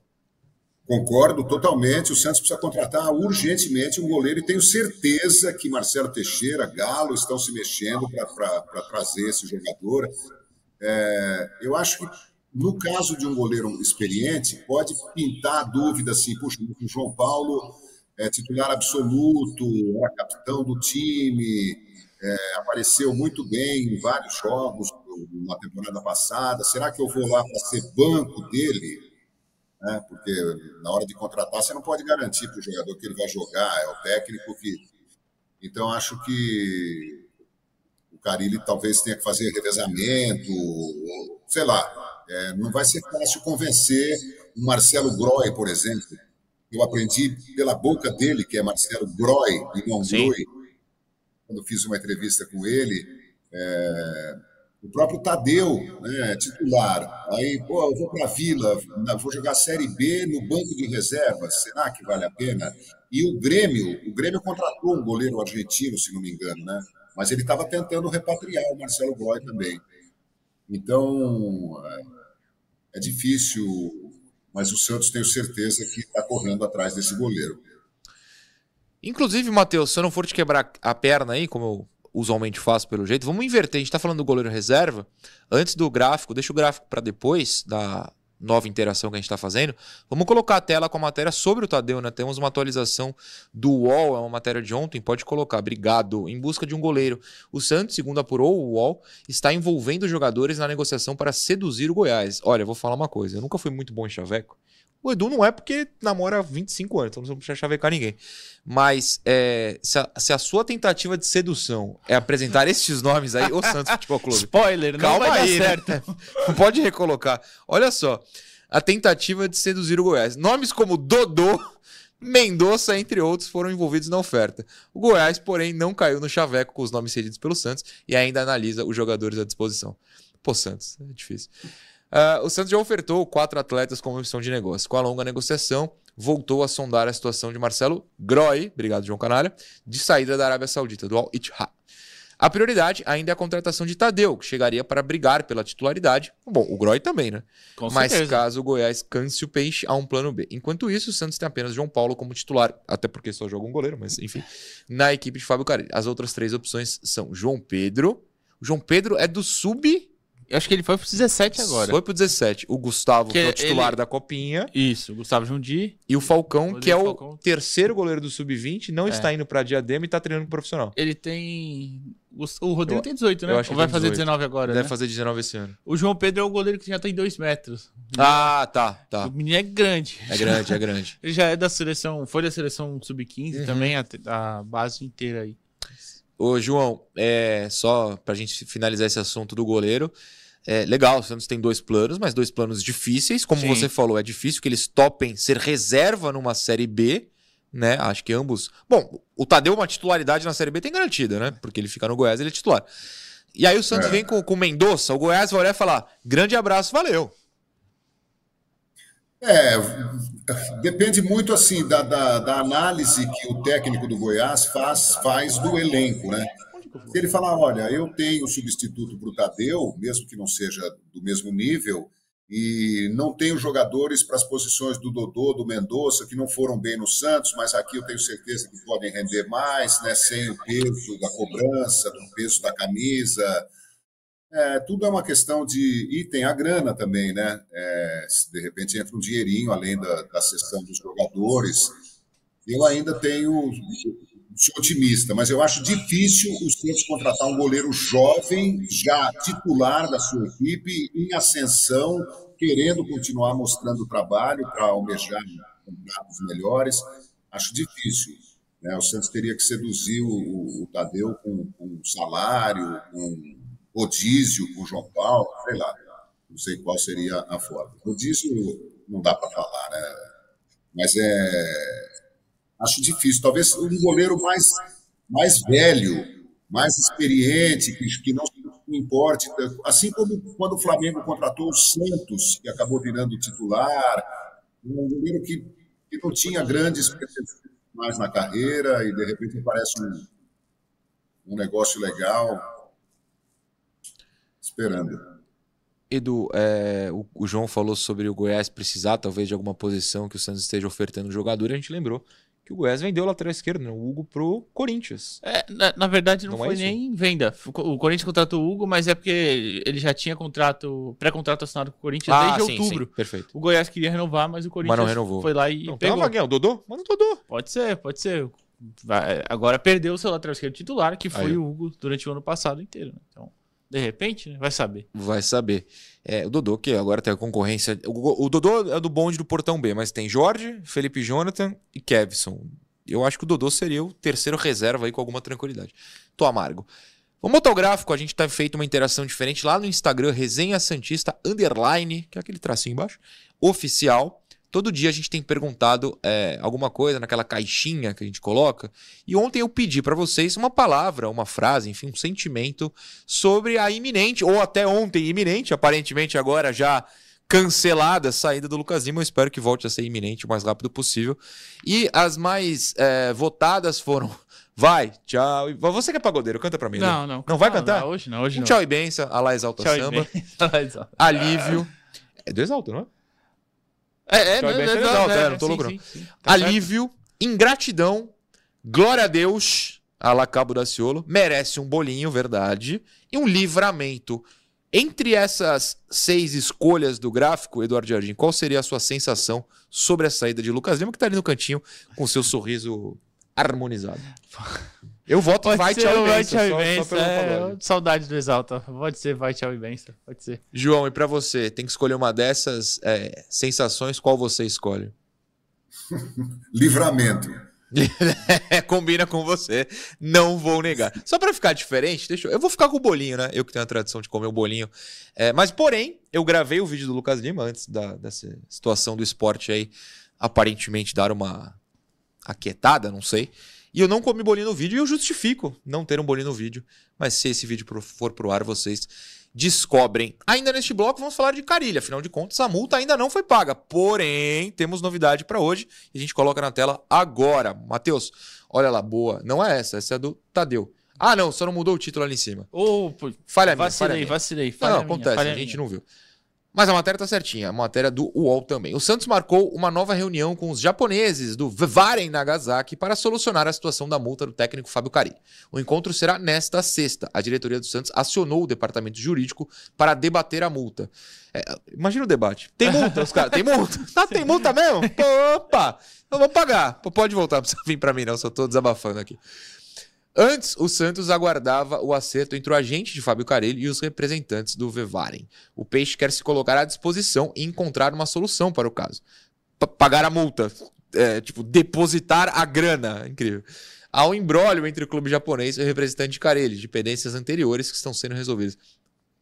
Concordo totalmente. O Santos precisa contratar urgentemente um goleiro e tenho certeza que Marcelo Teixeira, Galo estão se mexendo para trazer esse jogador. É, eu acho que no caso de um goleiro experiente, pode pintar a dúvida assim, puxa, o João Paulo é titular absoluto, era capitão do time, é, apareceu muito bem em vários jogos na temporada passada. Será que eu vou lá para ser banco dele? né? porque na hora de contratar você não pode garantir para o jogador que ele vai jogar, é o técnico que. Então acho que o Carilli talvez tenha que fazer revezamento, sei lá. É, não vai ser fácil convencer o Marcelo Groy, por exemplo. Eu aprendi pela boca dele, que é Marcelo Groy, e não Sim. Groy, quando fiz uma entrevista com ele. é, o próprio Tadeu, né, titular. Aí, pô, eu vou para a Vila, vou jogar Série B no banco de reservas. Será que vale a pena? E o Grêmio, o Grêmio contratou um goleiro argentino, se não me engano, né? Mas ele estava tentando repatriar o Marcelo Groy também. Então, é, é difícil, mas o Santos tenho certeza que está correndo atrás desse goleiro. Inclusive, Matheus, se eu não for te quebrar a perna aí, como eu usualmente faço pelo jeito, vamos inverter. A gente tá falando do goleiro reserva. Antes do gráfico, deixa o gráfico para depois da nova interação que a gente tá fazendo. Vamos colocar a tela com a matéria sobre o Tadeu, né? Temos uma atualização do UOL, é uma matéria de ontem, pode colocar. Obrigado. Em busca de um goleiro. O Santos, segundo apurou o UOL, está envolvendo jogadores na negociação para seduzir o Goiás. Olha, vou falar uma coisa, eu nunca fui muito bom em chaveco. O Edu não é porque namora há 25 anos, então não precisa chavecar ninguém. Mas é, se, a, se a sua tentativa de sedução é apresentar estes nomes aí, ô Santos Futebol Clube. Spoiler, não Calma vai aí, dar né? certo. Pode recolocar. Olha só. A tentativa de seduzir o Goiás. Nomes como Dodô, Mendonça, entre outros, foram envolvidos na oferta. O Goiás, porém, não caiu no chaveco com os nomes cedidos pelo Santos e ainda analisa os jogadores à disposição. Pô, Santos, é difícil. Ah, o Santos já ofertou quatro atletas como opção de negócio. Com a longa negociação, voltou a sondar a situação de Marcelo Groy, obrigado João Canalha, de saída da Arábia Saudita, do Al-Ittihad. A prioridade ainda é a contratação de Tadeu, que chegaria para brigar pela titularidade. Bom, o Groy também, né? Com Mas certeza. caso o Goiás canse o peixe, há um plano B. Enquanto isso, o Santos tem apenas João Paulo como titular, até porque só joga um goleiro, mas enfim, na equipe de Fábio Carilli. As outras três opções são João Pedro. O João Pedro é do sub. Eu acho que ele foi pro 17 agora. Foi pro 17. O Gustavo, que, Que é o titular ele- da Copinha. Isso, Gustavo Jundi. E o Falcão, Rodrigo que é o Falcão. terceiro goleiro do sub-20, não É. está indo pra Diadema e tá treinando com o profissional. Ele tem O Rodrigo Eu- tem 18, né? eu acho que Ou vai fazer 18. 19 agora, Deve né? fazer 19 esse ano. O João Pedro é o goleiro que já tem 2 metros. Ah, tá, tá. O menino é grande. É grande, é grande. Ele já é da seleção, foi da seleção sub-15 Uhum. também, a, a base inteira aí. Ô, João, é, só pra gente finalizar esse assunto do goleiro. É, legal, o Santos tem dois planos, mas dois planos difíceis. Como Sim. você falou, é difícil que eles topem ser reserva numa Série B, né? Acho que ambos. Bom, o Tadeu, uma titularidade na Série B tem garantida, né? Porque ele fica no Goiás, ele é titular. E aí o Santos É. vem com com o Mendonça, o Goiás vai olhar e falar: grande abraço, valeu. É, depende muito assim da, da, da análise que o técnico do Goiás faz, faz do elenco, né? Se ele falar, olha, eu tenho substituto para o Tadeu, mesmo que não seja do mesmo nível, e não tenho jogadores para as posições do Dodô, do Mendonça, que não foram bem no Santos, mas aqui eu tenho certeza que podem render mais, né? Sem o peso da cobrança, do peso da camisa. É, tudo é uma questão de. E tem a grana também, né? É, de repente entra um dinheirinho além da, da sessão dos jogadores. Eu ainda tenho. Sou otimista, mas eu acho difícil o Santos contratar um goleiro jovem, já titular da sua equipe, em ascensão, querendo continuar mostrando trabalho para almejar campeonatos melhores. Acho difícil. Né? O Santos teria que seduzir o, o- o Tadeu com, com salário, com rodízio com o João Paulo, sei lá. Não sei qual seria a forma. Rodízio não dá para falar, né? Mas é. Acho difícil. Talvez um goleiro mais, mais velho, mais experiente, que, que não importe. Assim como quando o Flamengo contratou o Santos, que acabou virando titular, um goleiro que, que não tinha grandes mais na carreira e de repente aparece um, um negócio legal esperando. Edu, é, o, o João falou sobre o Goiás precisar, talvez, de alguma posição que o Santos esteja ofertando um jogador, e a gente lembrou que o Goiás vendeu o lateral esquerdo, né, o Hugo, pro Corinthians. É, na, na verdade, não, Não é foi isso? nem venda. O Corinthians contratou o Hugo, mas é porque ele já tinha contrato, pré-contrato assinado com o Corinthians Ah, desde sim, outubro. sim, perfeito. O Goiás queria renovar, mas o Corinthians Mas não renovou. foi lá e Não, pegou. uma vaguinha, o Dodô? Manda o Dodô. Pode ser, pode ser. Vai- agora perdeu o seu lateral esquerdo titular, que foi Aí, o Hugo durante o ano passado inteiro. né? Então, de repente, né, vai saber. Vai saber. É, o Dodô, que agora tem a concorrência. O, o Dodô é do bonde do Portão B, mas tem Jorge, Felipe Jonathan e Kevson. Eu acho que o Dodô seria o terceiro reserva aí com alguma tranquilidade. Tô amargo. Vamos botar o gráfico, a gente tá feito uma interação diferente lá no Instagram, Resenha Santista Underline, que é aquele tracinho embaixo, oficial. Todo dia a gente tem perguntado é, alguma coisa naquela caixinha que a gente coloca. E ontem eu pedi pra vocês uma palavra, uma frase, enfim, um sentimento sobre a iminente, ou até ontem iminente, aparentemente agora já cancelada saída do Lucas Lima. Eu espero que volte a ser iminente o mais rápido possível. E as mais é, votadas foram. Vai, tchau. e- Você que é pagodeiro, canta pra mim. né? Não, não. Não vai Não, cantar? não, hoje não, hoje um não. tchau e benção, a lá exalta Tchau samba. benção, Lá exalta. Alívio. É do exalto, não é? É, é, e não, não, é não, é, não tô sim, louco, não. sim, sim. Tá certo. Alívio, ingratidão, glória a Deus, a la Cabo da Ciolo, merece um bolinho, verdade, e um livramento. Entre essas seis escolhas do gráfico, Eduardo Jardim, qual seria a sua sensação sobre a saída de Lucas Lima, que tá ali no cantinho com seu sorriso harmonizado? Eu voto Pode vai, tchau o e vai, benção, tchau e só- só benção. é, saudade do Exalta. Pode ser vai, tchau e benção. Pode ser. João, e pra você, tem que escolher uma dessas é, sensações, qual você escolhe? Livramento. Combina com você, não vou negar. Só pra ficar diferente, deixa eu, eu vou ficar com o bolinho, né? Eu que tenho a tradição de comer o bolinho. É, mas, porém, eu gravei o vídeo do Lucas Lima antes da, dessa situação do esporte aí, aparentemente dar uma aquietada, não sei. E eu não comi bolinho no vídeo e eu justifico não ter um bolinho no vídeo. Mas se esse vídeo for pro ar, vocês descobrem. Ainda neste bloco, vamos falar de Carilha. Afinal de contas, a multa ainda não foi paga. Porém, temos novidade pra hoje e a gente coloca na tela agora. Matheus, olha lá, boa. Não é essa, essa é a do Tadeu. Ah, não, só não mudou o título ali em cima. Pô, Falha minha, falha vacilei, minha. vacilei. Não, falha não, minha, acontece, a gente minha. não viu. Mas a matéria tá certinha, a matéria do UOL também. O Santos marcou uma nova reunião com os japoneses do Vivaren Nagasaki para solucionar a situação da multa do técnico Fábio Carilli. O encontro será nesta sexta. A diretoria do Santos acionou o departamento jurídico para debater a multa. É, imagina o debate. Tem multa, os caras? Tem multa? Tá, tem multa mesmo? Opa! Eu vou pagar. Pode voltar, não precisa vir pra mim não, só tô desabafando aqui. Antes, o Santos aguardava o acerto entre o agente de Fábio Carelli e os representantes do Vevaren. O Peixe quer se colocar à disposição e encontrar uma solução para o caso. P pagar a multa, é, tipo, depositar a grana. Incrível. Há um embrólio entre o clube japonês e o representante de Carelli, de pendências anteriores que estão sendo resolvidas.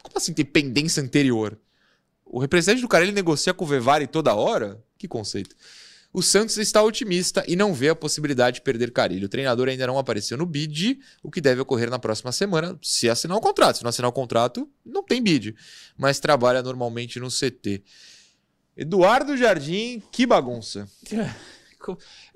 Como assim tem pendência anterior? O representante do Carelli negocia com o Vevari toda hora? Que conceito. O Santos está otimista e não vê a possibilidade de perder Carilho. O treinador ainda não apareceu no bid, o que deve ocorrer na próxima semana, se assinar o contrato. Se não assinar o contrato, não tem bid, mas trabalha normalmente no CT. Eduardo Jardim, que bagunça.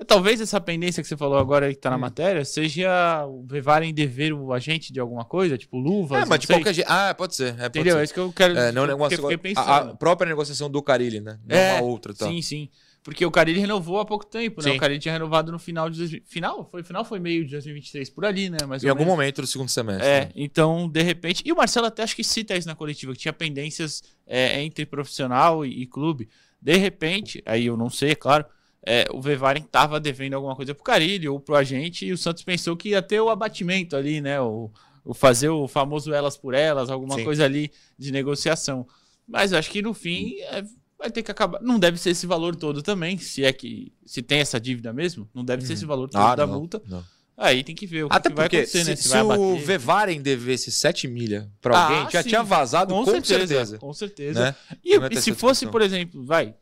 Talvez essa pendência que você falou agora que tá na hum. matéria seja o levarem dever o agente de alguma coisa, tipo luvas. É, mas de qualquer jeito. Ah, pode ser. É, pode Entendeu? Ser. É isso que eu quero. É, não, negócio, a, a, própria negociação do Carilli, né? Não é, uma outra. Tá. Sim, sim. Porque o Carilli renovou há pouco tempo, né? Sim. O Carilli tinha renovado no final de. Final? Foi final foi meio de 2023, por ali, né? Mas em algum menos. momento do segundo semestre. É, né? então, de repente. E o Marcelo até acho que cita isso na coletiva, que tinha pendências é, entre profissional e, e clube. De repente, aí eu não sei, é claro é, o Vevaren estava devendo alguma coisa pro Carilli ou pro agente e o Santos pensou que ia ter o abatimento ali, né? O, o fazer o famoso elas por elas, alguma Sim. coisa ali de negociação. Mas acho que no fim é, vai ter que acabar. Não deve ser esse valor todo também, se é que se tem essa dívida mesmo, não deve ser esse uhum. valor todo ah, da não, multa. Não. Aí tem que ver o Até que, vai acontecer, se, né? Se, se o Vevaren devesse 7 milha para ah, alguém, já sim. tinha vazado com, com certeza, certeza, Com certeza. Né? E, e se fosse, por exemplo, vai,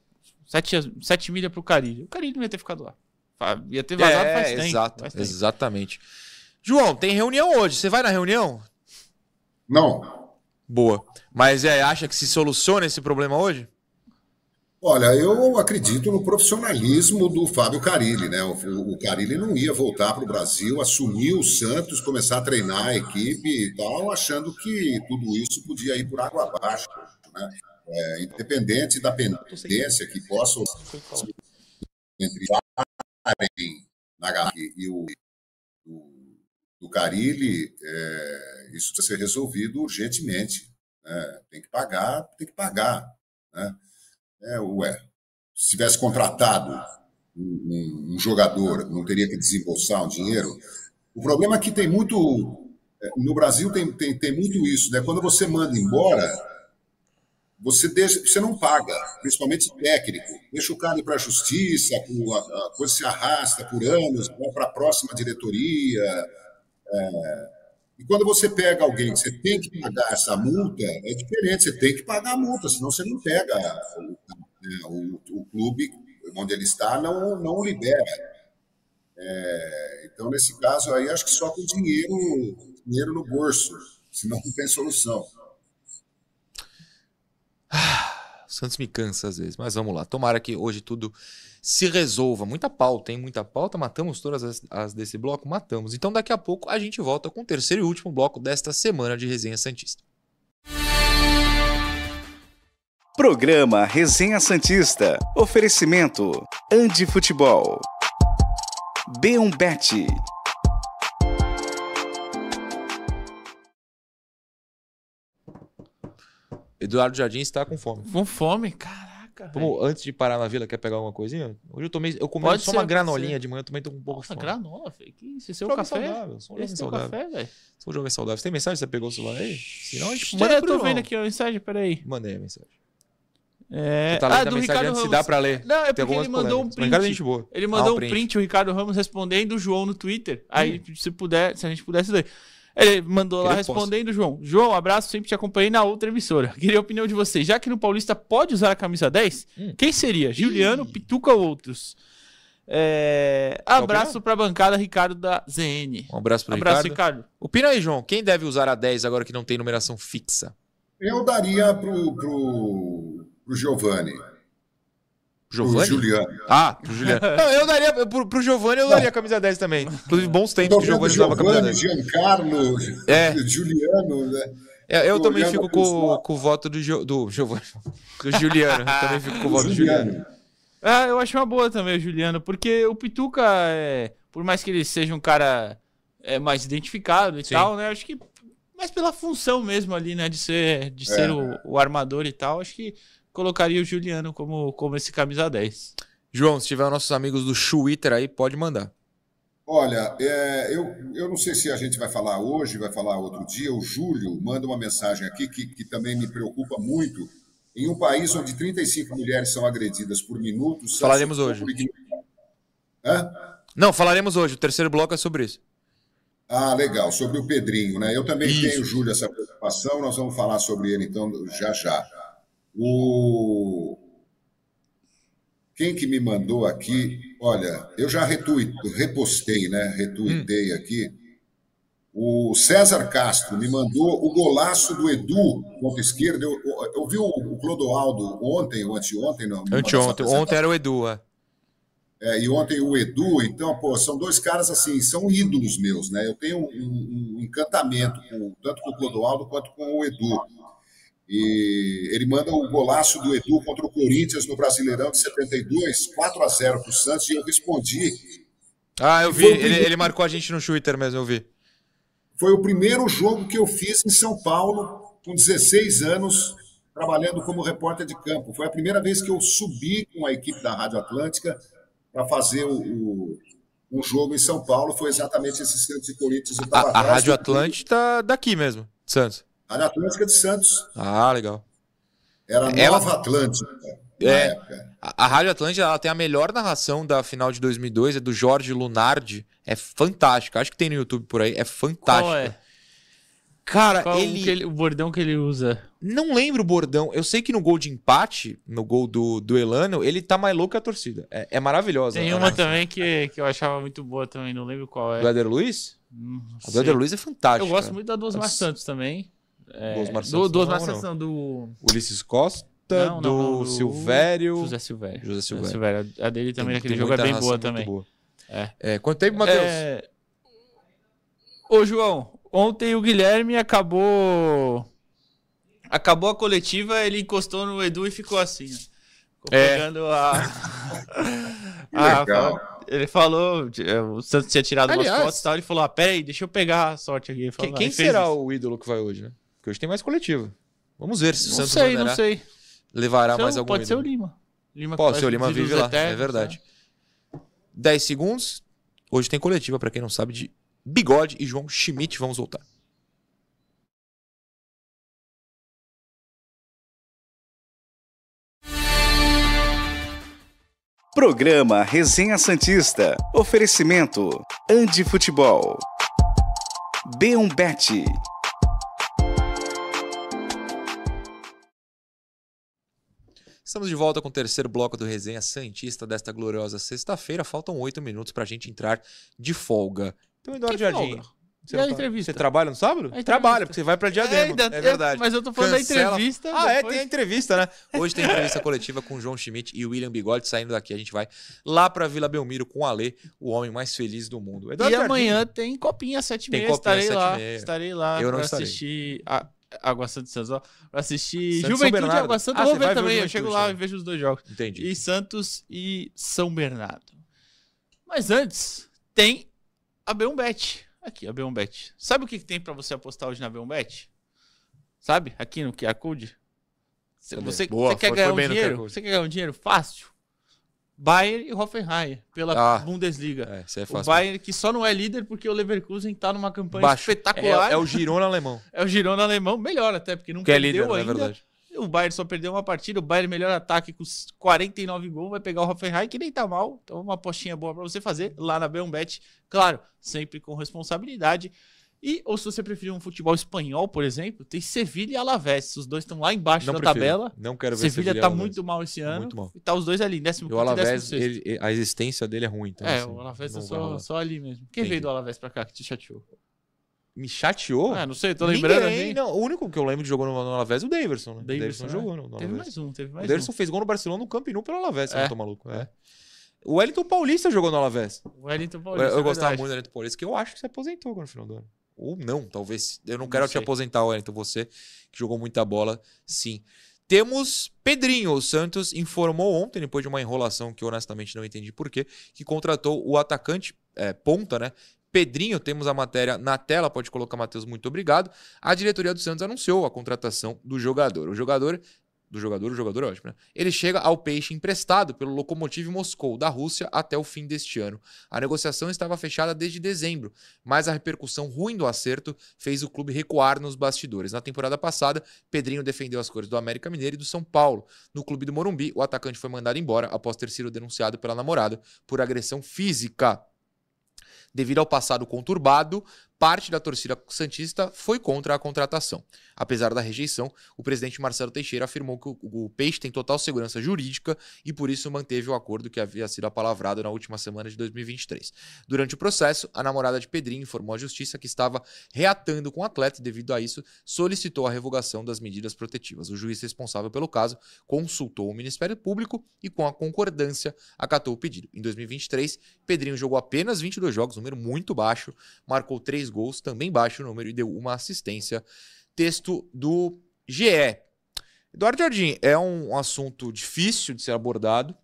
7, 7 milha pro Carilho. O Carilho não ia ter ficado lá. Ia ter vazado é, faz tempo. Exato, faz tempo. Exatamente. João, tem reunião hoje. Você vai na reunião? Não. Boa. Mas é, acha que se soluciona esse problema hoje? Olha, eu acredito no profissionalismo do Fábio Carilli, né? O, o Carilli não ia voltar para o Brasil, assumir o Santos, começar a treinar a equipe e tal, achando que tudo isso podia ir por água abaixo, né? é, independente da pendência que possa entre na e o do Carilli, é, isso precisa ser resolvido urgentemente. Né? Tem que pagar, tem que pagar. Né? É, ué, se tivesse contratado um, um, jogador, não teria que desembolsar um dinheiro. O problema é que tem muito. É, no Brasil tem, tem, tem muito isso, né? Quando você manda embora, você, deixa, você não paga, principalmente técnico. Deixa o cara ir para a justiça, a, coisa se arrasta por anos, vai para a próxima diretoria. É, e quando você pega alguém que você tem que pagar essa multa, é diferente, você tem que pagar a multa, senão você não pega. O, o, o clube onde ele está não, não libera. É, então, nesse caso aí, acho que só com dinheiro, dinheiro no bolso, senão não tem solução. Santos me cansa às vezes, mas vamos lá. Tomara que hoje tudo se resolva. Muita pauta, hein? Muita pauta. Matamos todas as, as, desse bloco? Matamos. Então daqui a pouco a gente volta com o terceiro e último bloco desta semana de Resenha Santista. Programa Resenha Santista. Oferecimento: Andi Futebol. B1Bet. Eduardo Jardim está com fome. Com fome? Caraca. Vamos, antes de parar na vila, quer pegar alguma coisinha? Hoje eu tomei. Eu comi pode só ser, uma granolinha de manhã, eu também tô com um pouco Nossa, de fome. granola, velho. Que isso? Esse é o café? Saudável, sou um jovem saudável. café, velho. Sou um jovem saudável. Você tem mensagem? Você pegou o celular aí? Senão a gente manda Eu tô vendo aqui a mensagem, peraí. Mandei a mensagem. É... Tá ah, do Ricardo Ramos. se dá pra ler. Não, é porque ele mandou um print. É gente boa. Ele mandou ah, um, print. um print, o Ricardo Ramos respondendo o João no Twitter. Aí, hum. se puder, se a gente pudesse ler. Ele mandou lá respondendo, posso. João. João, abraço, sempre te acompanhei na outra emissora. Queria a opinião de vocês. Já que no Paulista pode usar a camisa 10, hum. quem seria? Juliano, Pituca ou outros? É... Abraço para a bancada Ricardo da ZN. Um abraço para abraço, Ricardo. Ricardo. Opina aí, João. Quem deve usar a 10 agora que não tem numeração fixa? Eu daria pro, pro, pro Giovanni. Giovanni? Juliano. Ah, pro Juliano. Não, eu daria, pro, pro Giovanni eu daria a camisa 10 também. Inclusive, bons tempos que o Giovanni usava a camisa 10. Giancarlo, é. Juliano, né? É, eu também fico com, com o voto do, do Giovanni. Do Juliano. também fico com o voto do Juliano. Ah, eu acho uma boa também o Juliano, porque o Pituca, é, por mais que ele seja um cara é, mais identificado e Sim. tal, né? Acho que mais pela função mesmo ali, né? De ser, de é. ser o, o armador e tal, acho que colocaria o Juliano como, como esse camisa 10. João, se tiver nossos amigos do Twitter aí, pode mandar. Olha, é, eu, eu não sei se a gente vai falar hoje, vai falar outro dia. O Júlio manda uma mensagem aqui que, que também me preocupa muito. Em um país onde 35 mulheres são agredidas por minuto. Falaremos hoje. Hã? Não, falaremos hoje. O terceiro bloco é sobre isso. Ah, legal. Sobre o Pedrinho, né? Eu também Isso. tenho, Júlio, essa preocupação. Nós vamos falar sobre ele, então, já já. O... Quem que me mandou aqui? Olha, eu já retui... repostei, né? Retuitei aqui. O César Castro me mandou o golaço do Edu contra a esquerda. Eu, eu, eu vi o, o Clodoaldo ontem, ou anteontem, não? Anteontem. Ontem era o Edu, é. é, e ontem o Edu, então, pô, são dois caras assim, são ídolos meus, né? Eu tenho um, um- um encantamento com- tanto com o Clodoaldo quanto com o Edu. E ele manda o golaço do Edu contra o Corinthians no Brasileirão de 72, 4 a 0 para o Santos, e eu respondi. Ah, eu vi. Ele, primeiro- ele marcou a gente no Twitter mesmo, eu vi. Foi o primeiro jogo que eu fiz em São Paulo, com 16 anos, trabalhando como repórter de campo. Foi a primeira vez que eu subi com a equipe da Rádio Atlântica para fazer o, o- um jogo em São Paulo. Foi exatamente esse Santos e Corinthians. A, a Rádio do- Atlântida daqui mesmo, de Santos. Rádio Atlântica de Santos. Ah, legal. Era Ela- Nova Atlântica. na É. época. A, a Rádio Atlântida ela tem a melhor narração da final de 2002, é do Jorge Lunardi. É fantástica. Acho que tem no YouTube por aí. É fantástica. Qual é? Cara, Qual o ele... que ele- o bordão que ele usa? Não lembro o bordão. Eu sei que no gol de empate, no gol do, do Elano, ele tá mais louco que a torcida. É, é maravilhosa. Tem uma também que, que eu achava muito boa também, não lembro qual é. Do Éder Luiz? Hum, não A do sei. Éder Luiz é fantástica. Eu gosto muito da do Osmar Nossa. Santos também. É, Osmar do, Santos do não, Ulisses Costa, Não, não, do não, do Silvério. José Silvério. José José Silvério. Silvério. A dele também Tem- naquele tem jogo é bem boa também. boa. É. É, quanto tempo, Matheus? É... Ô, João, ontem o Guilherme acabou. Acabou a coletiva, ele encostou no Edu e ficou assim. ó. Ficou É. pegando a. A- legal. Ele falou, é, o Santos tinha tirado Aliás- umas fotos e tal. Ele falou: ah, peraí, deixa eu pegar a sorte aqui. Falou, Quem, "Ah", quem fez será isso. o ídolo que vai hoje, né? Porque hoje tem mais coletiva. Vamos ver se o Não Santos sei, mandará- não sei. levará Seu- mais algum pode ser o. Lima. Lima Pode ser, o Lima vive lá, é eternos, verdade. 10 segundos. Hoje tem coletiva, pra quem não sabe, de Bigode e João Schmidt. Vamos voltar. Programa Resenha Santista. Oferecimento: Andi Futebol. B1Bet. Estamos de volta com o terceiro bloco do Resenha Santista desta gloriosa sexta-feira. Faltam oito minutos pra gente entrar de folga. Então, Eduardo Que Jardim. folga? Você, E a tá- entrevista? você trabalha no sábado? entrevista. Trabalha, porque você vai pra Diadema. ainda- É, verdade. Mas eu tô falando Cancela- da entrevista. Ah, é, depois- tem a entrevista, né? Hoje tem entrevista coletiva com o João Schmidt e o William Bigode. Saindo daqui, a gente vai lá pra Vila Belmiro com o Ale, o homem mais feliz do mundo. E Eduardo Jardim, amanhã tem copinha às 7 Tem copinha Estarei sete e lá. meia. Estarei lá Eu não pra estarei. assistir a Água Santa de Santos. ó. Pra assistir Santos e Juventude e. Água Santa. Ah, eu vou ver também. Eu chego lá e vejo os dois jogos. Entendi. E Santos e São Bernardo. Mas antes, tem a B1Bet. Aqui, a B1Bet. Sabe o que tem pra você apostar hoje na B1Bet? Sabe? Aqui no QR Code? Você, Boa, você quer ganhar um dinheiro? Você quer ganhar um dinheiro fácil? Bayern e Hoffenheim pela Ah. Bundesliga. É, isso é O. Bayern que só não é líder porque o Leverkusen tá numa campanha Baixo. espetacular. É, é o Girona alemão. É o Girona alemão, melhor até, porque não Que é perdeu líder, não é ainda. verdade. O Bayern só perdeu uma partida, o Bayern melhor ataque com os 49 gols, vai pegar o Hoffenheim, que nem tá mal. Então uma apostinha boa pra você fazer lá na B1Bet. Claro, sempre com responsabilidade. E, ou se você preferir um futebol espanhol, por exemplo, tem Sevilha e Alavés. Os dois estão lá embaixo Não da prefiro. tabela. Não quero ver Sevilha Sevilha tá Alavés. muito mal esse ano. Muito mal. E tá os dois ali, 15 E o Alavés, 16. ele- a existência dele é ruim. Então, é, assim, o Alavés é só, só ali mesmo. Quem Entendi. veio do Alavés pra cá que te chateou? Me chateou? Ah, não sei, tô lembrando Ninguém, não. O único que eu lembro que jogou no, no Alavés é o Daverson, né? O Davidson, Daverson né? jogou no, no Teve Alavés. mais um, teve O mais Daverson um. fez gol no Barcelona no Camp Nou pelo Alavés, se eu É, não tô maluco. é. É. O Wellington Paulista jogou no Alavés. O Wellington Eu, Paulista. eu é gostava verdade. muito do Wellington Paulista, que eu acho que se aposentou agora no final do ano. Ou não, talvez. Eu não Não quero te sei. aposentar, Wellington. Você que jogou muita bola, sim. Temos Pedrinho. O Santos informou ontem, depois de uma enrolação que eu honestamente não entendi por quê, que contratou o atacante é, ponta, né? Pedrinho, temos a matéria na tela, pode colocar, Matheus, muito obrigado. A diretoria do Santos anunciou a contratação do jogador. O jogador do jogador, o jogador é ótimo, né? Ele chega ao Peixe emprestado pelo Lokomotiv Moscou, da Rússia, até o fim deste ano. A negociação estava fechada desde dezembro, mas a repercussão ruim do acerto fez o clube recuar nos bastidores. Na temporada passada, Pedrinho defendeu as cores do América Mineiro e do São Paulo. No clube do Morumbi, o atacante foi mandado embora após ter sido denunciado pela namorada por agressão física. Devido ao passado conturbado, parte da torcida Santista foi contra a contratação. Apesar da rejeição, o presidente Marcelo Teixeira afirmou que o, Peixe tem total segurança jurídica e por isso manteve o acordo que havia sido apalavrado na última semana de 2023. Durante o processo, a namorada de Pedrinho informou à justiça que estava reatando com o atleta e, devido a isso, solicitou a revogação das medidas protetivas. O juiz responsável pelo caso consultou o Ministério Público e, com a concordância, acatou o pedido. Em 2023, Pedrinho jogou apenas 22 jogos, número muito baixo, marcou três gols, também baixo o número, e deu uma assistência. Texto do GE. Eduardo Jardim, é um assunto difícil de ser abordado.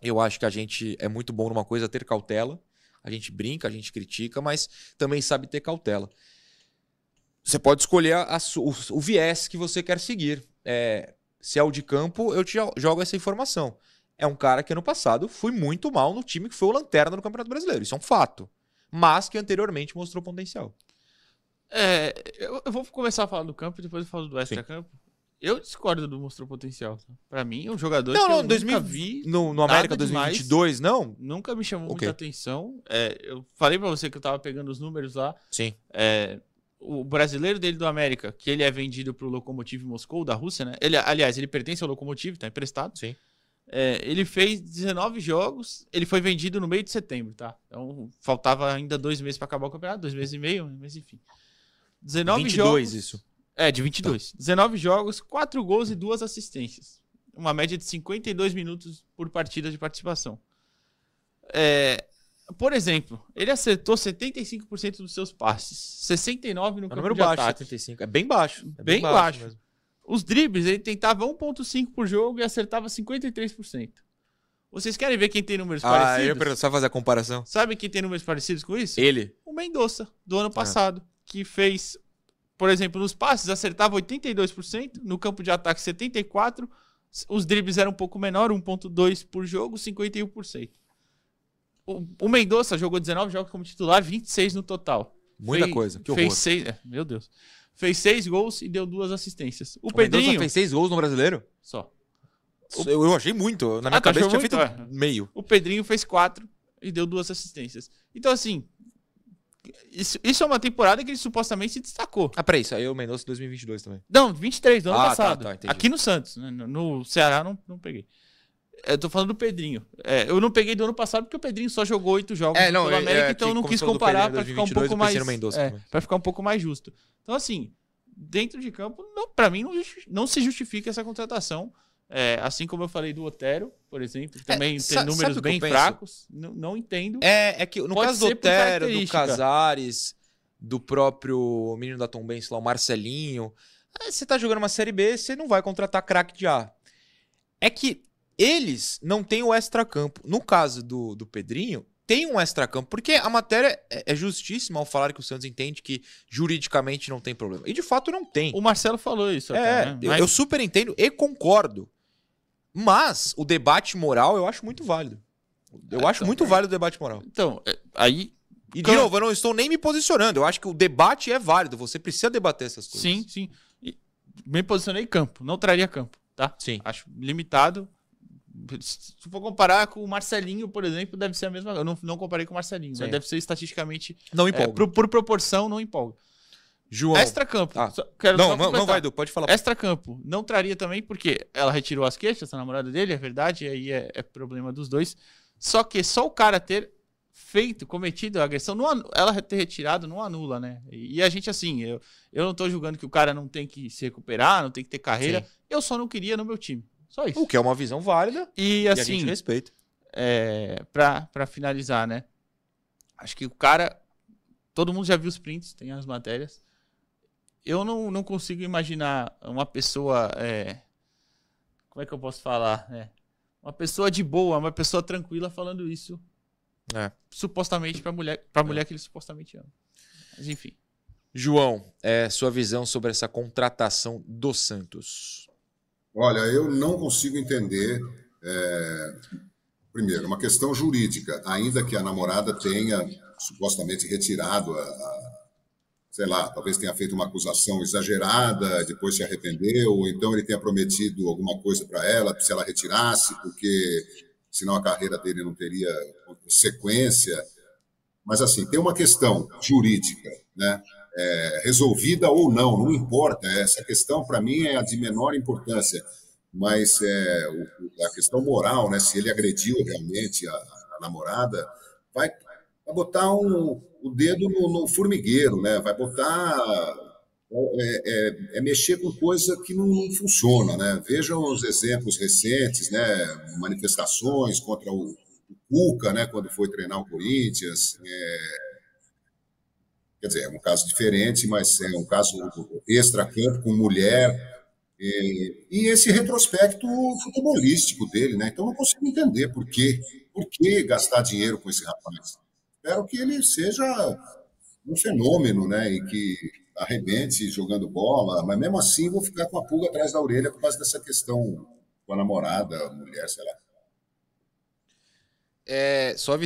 Eu acho que a gente é muito bom numa coisa ter cautela. A gente brinca, a gente critica, mas também sabe ter cautela. Você pode escolher a, o, o, viés que você quer seguir. É, se é o de campo, eu te jogo essa informação. É um cara que ano passado foi muito mal no time que foi o lanterna do Campeonato Brasileiro. Isso é um fato mas que anteriormente mostrou potencial. É, eu, eu vou começar a falar do campo e depois eu falo do extra-campo. Eu discordo do mostrou potencial. Para mim, é um jogador não, que não, eu 2000, nunca vi. No, no América 2022, demais, não? Nunca me chamou okay. muita atenção. É, eu falei para você que eu tava pegando os números lá. Sim. É, o brasileiro dele do América, que ele é vendido pro Lokomotiv Moscou, da Rússia, né? Ele, aliás, ele pertence ao Lokomotiv, tá emprestado. Sim. É, ele fez 19 jogos, ele foi vendido no meio de setembro, tá? Então faltava ainda dois meses para acabar o campeonato, dois meses e meio, mas enfim. 19 22 jogos. isso. É, de 22. Tá. 19 jogos, 4 gols e 2 assistências. Uma média de 52 minutos por partida de participação. É, por exemplo, ele acertou 75% dos seus passes, 69 no é campo de baixo, ataque. 75. É bem baixo. É bem, bem baixo. baixo. Os dribles, ele tentava 1.5 por jogo e acertava 53%. Vocês querem ver quem tem números ah, parecidos? Ah, eu só fazer a comparação. Sabe quem tem números parecidos com isso? Ele. O Mendonça, do ano ah. passado, ah. que fez, por exemplo, nos passes acertava 82%, no campo de ataque 74%, os dribles eram um pouco menor, 1.2 por jogo, 51%. O, o Mendonça jogou 19 jogos como titular, 26 no total. Muita fez, coisa, que horror. Fez seis, é, meu Deus fez seis gols e deu duas assistências. O, o Pedrinho Mendoza fez seis gols no Brasileiro? Só. O... Eu, achei muito. Na minha ah, cabeça tinha muito? feito é. meio. O Pedrinho fez quatro e deu duas assistências. Então, assim, isso, isso é uma temporada que ele supostamente se destacou. Ah, peraí, isso aí é o Mendonça 2022 também. Não, 23, do ano ah, tá, passado. Tá, tá, Aqui no Santos. Né? No, no Ceará não, não peguei. Eu tô falando do Pedrinho. É, eu não peguei do ano passado porque o Pedrinho só jogou oito jogos é, não, pelo é, América, é, então eu não quis comparar para ficar um pouco mais. É, para ficar um pouco mais justo. Então, assim, dentro de campo, para mim, não, não se justifica essa contratação. É, assim como eu falei do Otero, por exemplo, que é, também é, tem números bem fracos. Não, não, entendo. É, é que no Pode caso do Otero, do Casares, do próprio menino da Tombense lá, o Marcelinho, é, você tá jogando uma Série B, você não vai contratar craque de A. É que eles não têm o extra-campo. No caso do, do Pedrinho, tem um extracampo, porque a matéria é, é justíssima ao falar que o Santos entende que juridicamente não tem problema. E de fato não tem. O Marcelo falou isso. É, até, né? Mas... eu super entendo e concordo. Mas o debate moral eu acho muito válido. Eu é, acho então, muito é. válido o debate moral. Então, é, aí. E de novo, eu não estou nem me posicionando. Eu acho que o debate é válido. Você precisa debater essas coisas. Sim, sim. E me posicionei em campo. Não traria campo, tá? Sim. Acho limitado. Se for comparar com o Marcelinho, por exemplo, deve ser a mesma. Eu não, não comparei com o Marcelinho, Sim. mas deve ser estatisticamente. Não empolga. É, por, por, proporção, não empolga. João. Extra-campo. Ah. não, não, não vai, Edu, pode falar. Extra-campo. Não traria também, porque ela retirou as queixas, a namorada dele, é verdade, aí é, é, problema dos dois. Só que só o cara ter feito, cometido a agressão, não, ela ter retirado não anula, né? E, e, a gente, assim, eu, eu não tô julgando que o cara não tem que se recuperar, não tem que ter carreira. Sim. Eu só não queria no meu time. Só isso. O que é uma visão válida e, assim, e a assim, gente respeita. É, pra, pra finalizar, né? Acho que o cara. Todo mundo já viu os prints, tem as matérias. Eu não, não consigo imaginar uma pessoa. É, como é que eu posso falar? É, uma pessoa de boa, uma pessoa tranquila falando isso. É. Supostamente pra mulher, pra é. mulher que ele supostamente ama. Mas enfim. João, é, sua visão sobre essa contratação do Santos. Olha, eu não consigo entender. É, primeiro, uma questão jurídica, ainda que a namorada tenha supostamente retirado a, a, sei lá, talvez tenha feito uma acusação exagerada, depois se arrependeu, ou então ele tenha prometido alguma coisa para ela, se ela retirasse, porque senão a carreira dele não teria sequência. Mas, assim, tem uma questão jurídica, né? É, resolvida ou não, não importa. Essa questão, para mim, é a de menor importância. Mas é, o, a questão moral, né? Se ele agrediu realmente a, a namorada, vai, vai botar um, o dedo no, no, formigueiro, né? Vai botar é, é, é, mexer com coisa que não, não, funciona, né? Vejam os exemplos recentes, né? Manifestações contra o, o Cuca, né? Quando foi treinar o Corinthians. É, quer dizer, é um caso diferente, mas é um caso extra-campo com mulher. E, e, esse retrospecto futebolístico dele, né? Então não consigo entender por quê. Por que gastar dinheiro com esse rapaz? Espero que ele seja um fenômeno, né? E que arrebente jogando bola, mas mesmo assim vou ficar com a pulga atrás da orelha por causa dessa questão com a namorada, a mulher, sei lá. É, só